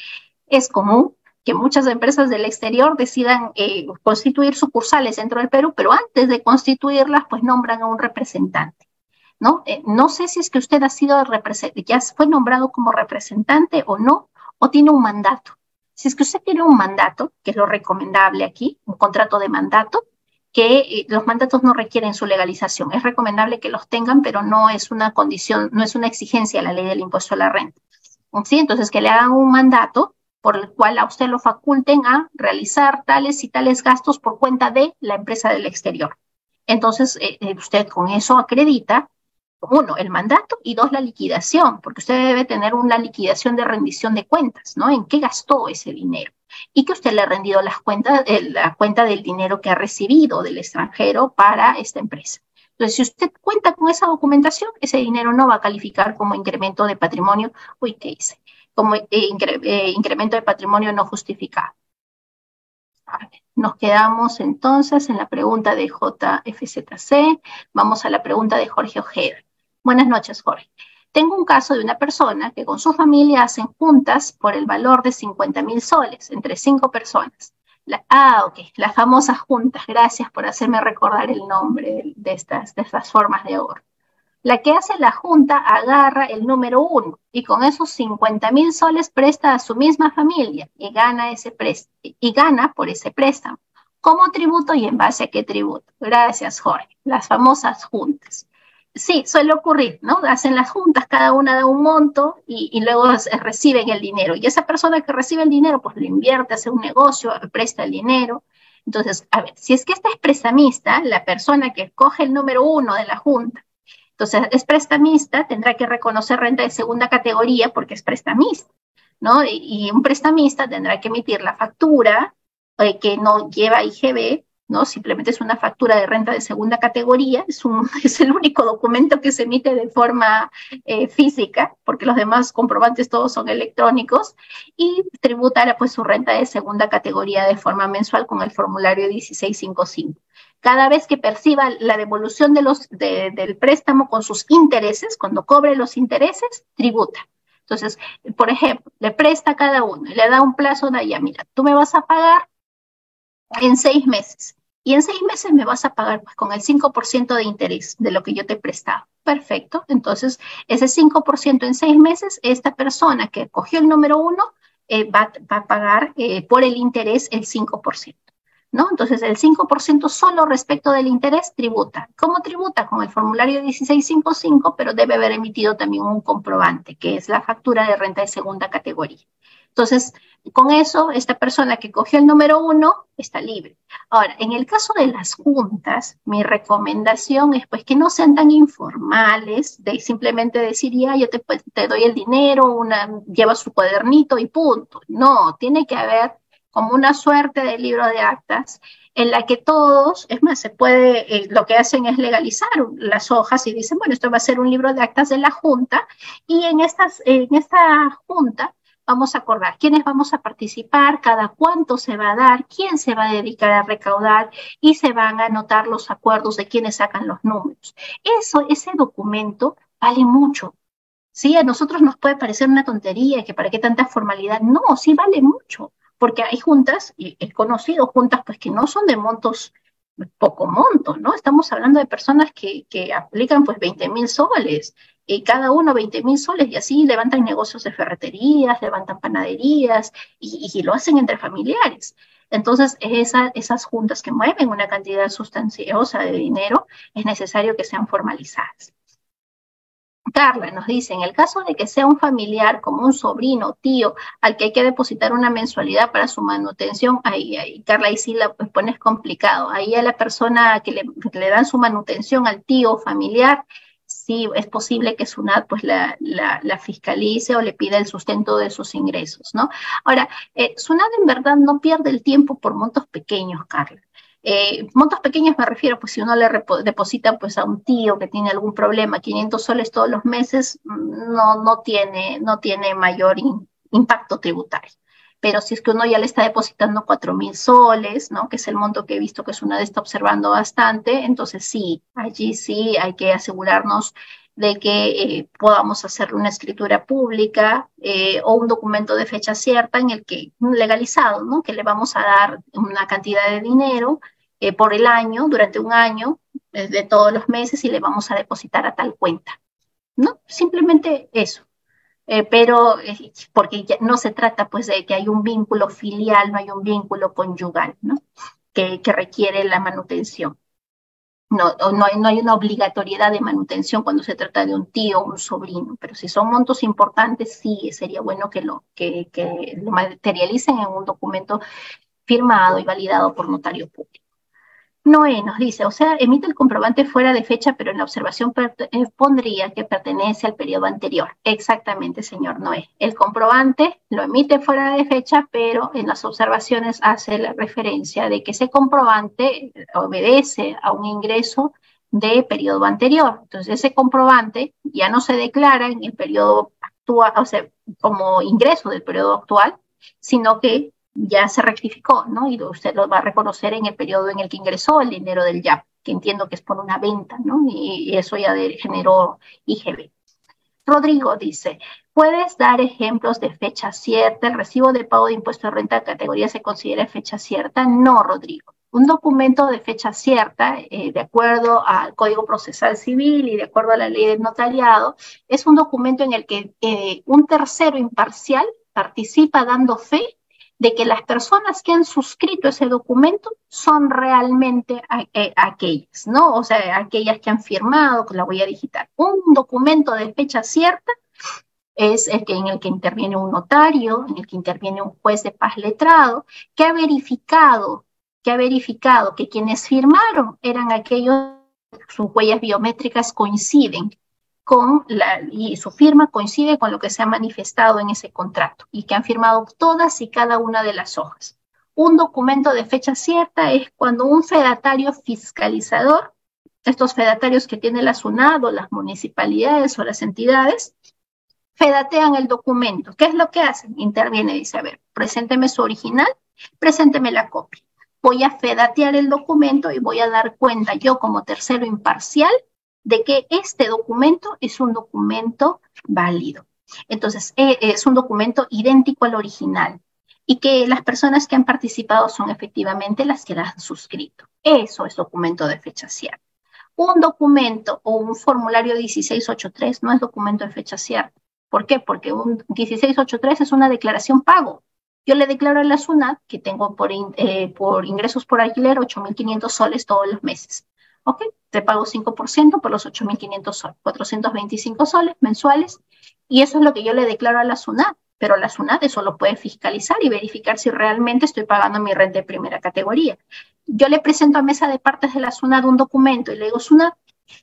es común que muchas empresas del exterior decidan eh, constituir sucursales dentro del Perú, pero antes de constituirlas, pues nombran a un representante. ¿No? Eh, no sé si es que usted ha sido ya fue nombrado como representante o no, o tiene un mandato. Si es que usted tiene un mandato, que es lo recomendable aquí, un contrato de mandato, que eh, los mandatos no requieren su legalización. Es recomendable que los tengan, pero no es una condición, no es una exigencia la ley del impuesto a la renta. Entonces, que le hagan un mandato por el cual a usted lo faculten a realizar tales y tales gastos por cuenta de la empresa del exterior. Entonces, eh, eh, usted con eso acredita uno, el mandato y dos, la liquidación, porque usted debe tener una liquidación de rendición de cuentas, ¿no? ¿En qué gastó ese dinero? Y que usted le ha rendido las cuentas, eh, la cuenta del dinero que ha recibido del extranjero para esta empresa. Entonces, si usted cuenta con esa documentación, ese dinero no va a calificar como incremento de patrimonio, uy, ¿qué hice? Como eh, eh, incremento de patrimonio no justificado. Nos quedamos entonces en la pregunta de JFZC. Vamos a la pregunta de Jorge Ojeda. Buenas noches, Jorge. Tengo un caso de una persona que con su familia hacen juntas por el valor de 50 mil soles entre cinco personas. ah, ok, las famosas juntas. Gracias por hacerme recordar el nombre de estas, de estas formas de ahorro. La que hace la junta agarra el número uno y con esos 50 mil soles presta a su misma familia y gana, ese y gana por ese préstamo. ¿Cómo tributo y en base a qué tributo? Gracias, Jorge. Las famosas juntas. Sí, suele ocurrir, ¿no? Hacen las juntas, cada una da un monto y, luego reciben el dinero. Y esa persona que recibe el dinero, pues lo invierte, hace un negocio, presta el dinero. Entonces, a ver, si es que esta es prestamista, la persona que coge el número uno de la junta, entonces es prestamista, tendrá que reconocer renta de segunda categoría porque es prestamista, ¿no? Y, un prestamista tendrá que emitir la factura eh, que no lleva IGB ¿no? Simplemente es una factura de renta de segunda categoría, es, un, <laughs> es el único documento que se emite de forma eh, física, porque los demás comprobantes todos son electrónicos, y tributará pues su renta de segunda categoría de forma mensual con el formulario 1655. Cada vez que perciba la devolución de del préstamo con sus intereses, cuando cobre los intereses, tributa. Entonces, por ejemplo, le presta a cada uno y le da un plazo de allá, mira, tú me vas a pagar en seis meses y en seis meses me vas a pagar pues, con el 5% de interés de lo que yo te he prestado. Perfecto. Entonces, ese 5% en seis meses, esta persona que cogió el número uno eh, va, a pagar eh, por el interés el 5%. ¿No? Entonces, el 5% solo respecto del interés tributa. ¿Cómo tributa? Con el formulario 1655, pero debe haber emitido también un comprobante, que es la factura de renta de segunda categoría. Entonces, con eso, esta persona que cogió el número uno está libre. Ahora, en el caso de las juntas, mi recomendación es pues que no sean tan informales, de simplemente decir, ya, yo te, pues, te doy el dinero, una, lleva su cuadernito y punto. No, tiene que haber como una suerte de libro de actas en la que todos, es más, se puede, eh, lo que hacen es legalizar las hojas y dicen, bueno, esto va a ser un libro de actas de la Junta y en esta Junta vamos a acordar quiénes vamos a participar, cada cuánto se va a dar, quién se va a dedicar a recaudar y se van a anotar los acuerdos de quiénes sacan los números. Eso, ese documento vale mucho. Sí, a nosotros nos puede parecer una tontería, que para qué tanta formalidad. No, sí vale mucho, porque hay juntas, y he conocido juntas pues que no son de montos poco monto, ¿no? Estamos hablando de personas que, que aplican pues 20 mil soles, y cada uno 20 mil soles y así levantan negocios de ferreterías, levantan panaderías y, lo hacen entre familiares. Entonces, esas juntas que mueven una cantidad sustanciosa de dinero, es necesario que sean formalizadas. Carla nos dice, en el caso de que sea un familiar como un sobrino, tío, al que hay que depositar una mensualidad para su manutención, ahí, ahí Carla, ahí sí la pues, pones complicado. Ahí a la persona que le, que le dan su manutención al tío familiar, sí es posible que SUNAT pues la, la, fiscalice o le pida el sustento de sus ingresos, ¿no? Ahora, eh, SUNAT en verdad no pierde el tiempo por montos pequeños, Carla. Eh, montos pequeños me refiero, pues si uno le deposita pues a un tío que tiene algún problema, 500 soles todos los meses, mm, no, no, tiene, no tiene mayor impacto tributario pero si es que uno ya le está depositando cuatro mil soles, ¿no? Que es el monto que he visto que es una de está observando bastante, entonces sí, allí sí hay que asegurarnos de que eh, podamos hacer una escritura pública eh, o un documento de fecha cierta en el que, legalizado, ¿no? Que le vamos a dar una cantidad de dinero eh, por el año, durante un año, de todos los meses y le vamos a depositar a tal cuenta, ¿no? Simplemente eso. Eh, pero eh, porque no se trata pues de que hay un vínculo filial, no hay un vínculo conyugal, ¿no? Que, requiere la manutención. No, no, hay, no hay una obligatoriedad de manutención cuando se trata de un tío o un sobrino, pero si son montos importantes, sí sería bueno que lo, que, que lo materialicen en un documento firmado y validado por notario público. Noé nos dice, o sea, emite el comprobante fuera de fecha, pero en la observación eh, pondría que pertenece al periodo anterior. Exactamente, señor Noé. El comprobante lo emite fuera de fecha, pero en las observaciones hace la referencia de que ese comprobante obedece a un ingreso de periodo anterior. Entonces, ese comprobante ya no se declara en el periodo actual, o sea, como ingreso del periodo actual, sino que ya se rectificó, ¿no? Y usted lo va a reconocer en el periodo en el que ingresó el dinero del YAP, que entiendo que es por una venta, ¿no? Y, eso ya generó IGB. Rodrigo dice, ¿puedes dar ejemplos de fecha cierta? ¿El recibo de pago de impuesto de renta de categoría se considera fecha cierta? No, Rodrigo. Un documento de fecha cierta, eh, de acuerdo al Código Procesal Civil y de acuerdo a la ley del notariado, es un documento en el que eh, un tercero imparcial participa dando fe de que las personas que han suscrito ese documento son realmente eh, aquellas, ¿no? O sea, aquellas que han firmado con la huella digital. Un documento de fecha cierta es el que, en el que interviene un notario, en el que interviene un juez de paz letrado, que ha verificado, que ha verificado que quienes firmaron eran aquellos, sus huellas biométricas coinciden y su firma coincide con lo que se ha manifestado en ese contrato y que han firmado todas y cada una de las hojas. Un documento de fecha cierta es cuando un fedatario fiscalizador, estos fedatarios que tiene la SUNAD o las municipalidades o las entidades, fedatean el documento. ¿Qué es lo que hacen? Interviene y dice, a ver, presénteme su original, presénteme la copia. Voy a fedatear el documento y voy a dar cuenta yo como tercero imparcial de que este documento es un documento válido. Entonces, e, es un documento idéntico al original y que las personas que han participado son efectivamente las que la han suscrito. Eso es documento de fecha cierta. Un documento o un formulario 1683 no es documento de fecha cierta. ¿Por qué? Porque un 1683 es una declaración pago. Yo le declaro a la SUNAT que tengo por, eh, por ingresos por alquiler 8.500 soles todos los meses. ¿Ok? Te pago 5% por los 8.500 soles, 425 soles mensuales. Y eso es lo que yo le declaro a la SUNAT. Pero la SUNAT eso lo puede fiscalizar y verificar si realmente estoy pagando mi renta de primera categoría. Yo le presento a mesa de partes de la SUNAT un documento y le digo, SUNAT,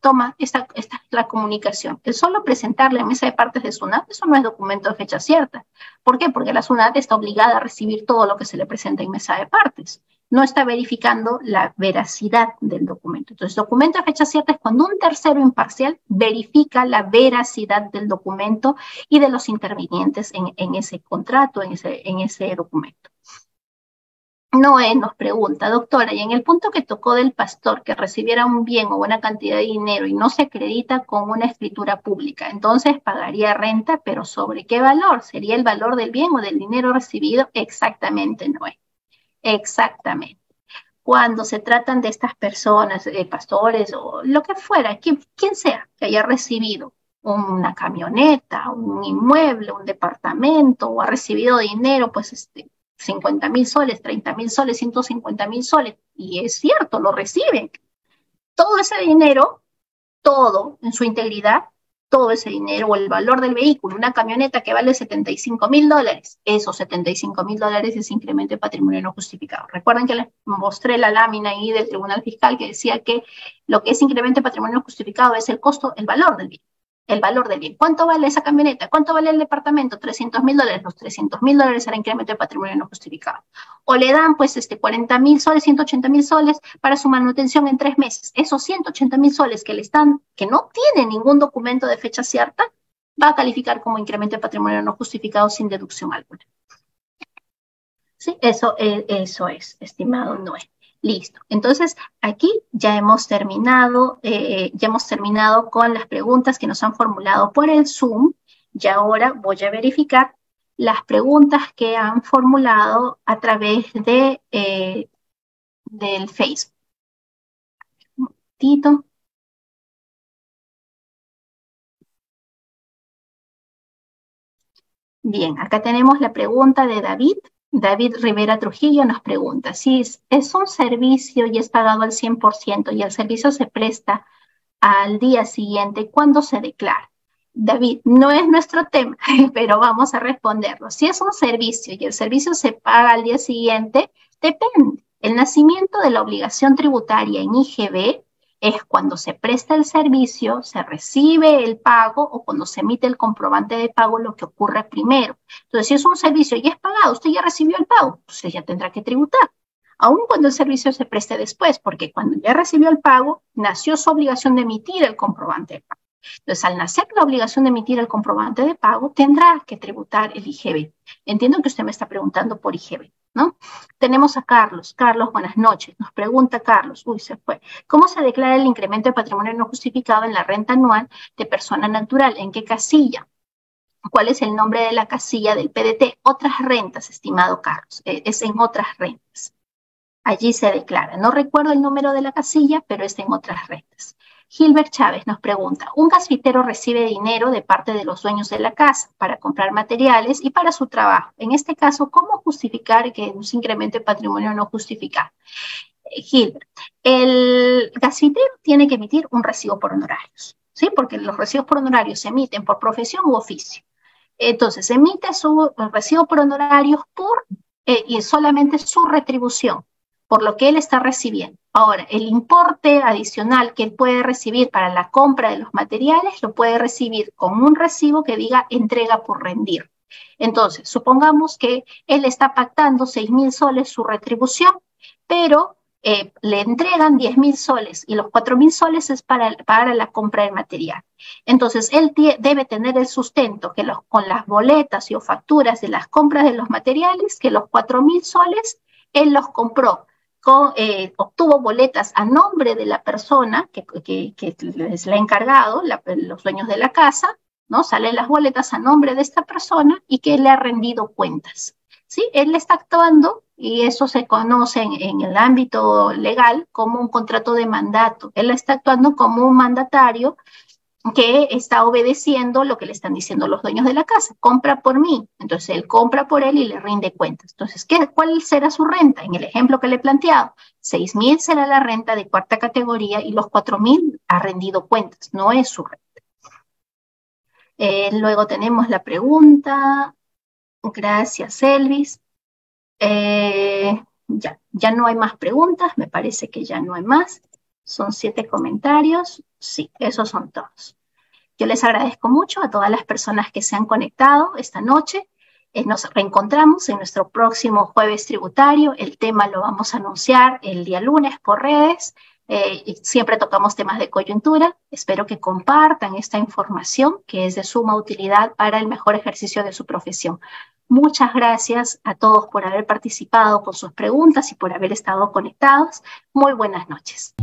toma, esta, esta es la comunicación. El solo presentarle a mesa de partes de SUNAT, eso no es documento de fecha cierta. ¿Por qué? Porque la SUNAT está obligada a recibir todo lo que se le presenta en mesa de partes. No está verificando la veracidad del documento. Entonces, documento de fecha cierta es cuando un tercero imparcial verifica la veracidad del documento y de los intervinientes en, en ese contrato, en ese, en ese documento. Noé nos pregunta, doctora, y en el punto que tocó del pastor que recibiera un bien o buena cantidad de dinero y no se acredita con una escritura pública, entonces pagaría renta, pero ¿sobre qué valor? ¿Sería el valor del bien o del dinero recibido? Exactamente, Noé. Exactamente. Cuando se tratan de estas personas, eh, pastores o lo que fuera, quien, quien sea que haya recibido una camioneta, un inmueble, un departamento o ha recibido dinero, pues este, 50 mil soles, 30 mil soles, 150 mil soles, y es cierto, lo reciben. Todo ese dinero, todo en su integridad, todo ese dinero o el valor del vehículo, una camioneta que vale 75 mil dólares, esos 75 mil dólares es incremento de patrimonio no justificado. Recuerden que les mostré la lámina ahí del Tribunal Fiscal que decía que lo que es incremento de patrimonio no justificado es el costo, el valor del bien el valor del bien. ¿Cuánto vale esa camioneta? ¿Cuánto vale el departamento? 300 mil dólares. Los 300 mil dólares era incremento de patrimonio no justificado. O le dan pues este 40 mil soles, 180 mil soles para su manutención en tres meses. Esos 180 mil soles que le están, que no tiene ningún documento de fecha cierta, va a calificar como incremento de patrimonio no justificado sin deducción alguna. Sí, eso, eh, eso es, estimado Noé. Listo. Entonces, aquí ya hemos terminado, eh, ya hemos terminado con las preguntas que nos han formulado por el Zoom. Y ahora voy a verificar las preguntas que han formulado a través de, eh, del Facebook. Un momentito. Bien, acá tenemos la pregunta de David. David Rivera Trujillo nos pregunta, si es, un servicio y es pagado al 100% y el servicio se presta al día siguiente, ¿cuándo se declara? David, no es nuestro tema, <laughs> pero vamos a responderlo. Si es un servicio y el servicio se paga al día siguiente, depende. El nacimiento de la obligación tributaria en IGB es cuando se presta el servicio, se recibe el pago o cuando se emite el comprobante de pago lo que ocurre primero. Entonces, si es un servicio y es pagado, usted ya recibió el pago, usted ya tendrá que tributar. Aun cuando el servicio se preste después, porque cuando ya recibió el pago, nació su obligación de emitir el comprobante de pago. Entonces, al nacer la obligación de emitir el comprobante de pago, tendrá que tributar el IGB. Entiendo que usted me está preguntando por IGB, ¿no? Tenemos a Carlos. Carlos, buenas noches. Nos pregunta Carlos, uy, se fue. ¿Cómo se declara el incremento de patrimonio no justificado en la renta anual de persona natural? ¿En qué casilla? ¿Cuál es el nombre de la casilla del PDT? Otras rentas, estimado Carlos. Eh, es en otras rentas. Allí se declara. No recuerdo el número de la casilla, pero está en otras rentas. Gilbert Chávez nos pregunta, un gasfitero recibe dinero de parte de los dueños de la casa para comprar materiales y para su trabajo. En este caso, ¿cómo justificar que un incremento de patrimonio no justifica? Eh, Gilbert, el gasfitero tiene que emitir un recibo por honorarios, ¿sí? Porque los recibos por honorarios se emiten por profesión u oficio. Entonces, emite su recibo por honorarios por eh, y solamente su retribución por lo que él está recibiendo. Ahora, el importe adicional que él puede recibir para la compra de los materiales lo puede recibir con un recibo que diga entrega por rendir. Entonces, supongamos que él está pactando 6 mil soles su retribución, pero eh, le entregan 10 mil soles y los 4 mil soles es para, para, la compra del material. Entonces, él debe tener el sustento que los, con las boletas y facturas de las compras de los materiales, que los 4 mil soles él los compró eh, obtuvo boletas a nombre de la persona que, que, les ha encargado, los dueños de la casa, ¿no? Salen las boletas a nombre de esta persona y que le ha rendido cuentas. ¿Sí? Él está actuando y eso se conoce en, el ámbito legal como un contrato de mandato. Él está actuando como un mandatario que está obedeciendo lo que le están diciendo los dueños de la casa. Compra por mí. Entonces él compra por él y le rinde cuentas. Entonces, ¿qué, ¿cuál será su renta? En el ejemplo que le he planteado, 6 mil será la renta de cuarta categoría y los 4 mil ha rendido cuentas. No es su renta. Eh, luego tenemos la pregunta. Gracias, Elvis. Eh, ya, ya no hay más preguntas. Me parece que ya no hay más. Son siete comentarios. Sí, esos son todos. Yo les agradezco mucho a todas las personas que se han conectado esta noche. Eh, nos reencontramos en nuestro próximo jueves tributario. El tema lo vamos a anunciar el día lunes por redes. Eh, siempre tocamos temas de coyuntura. Espero que compartan esta información que es de suma utilidad para el mejor ejercicio de su profesión. Muchas gracias a todos por haber participado con sus preguntas y por haber estado conectados. Muy buenas noches.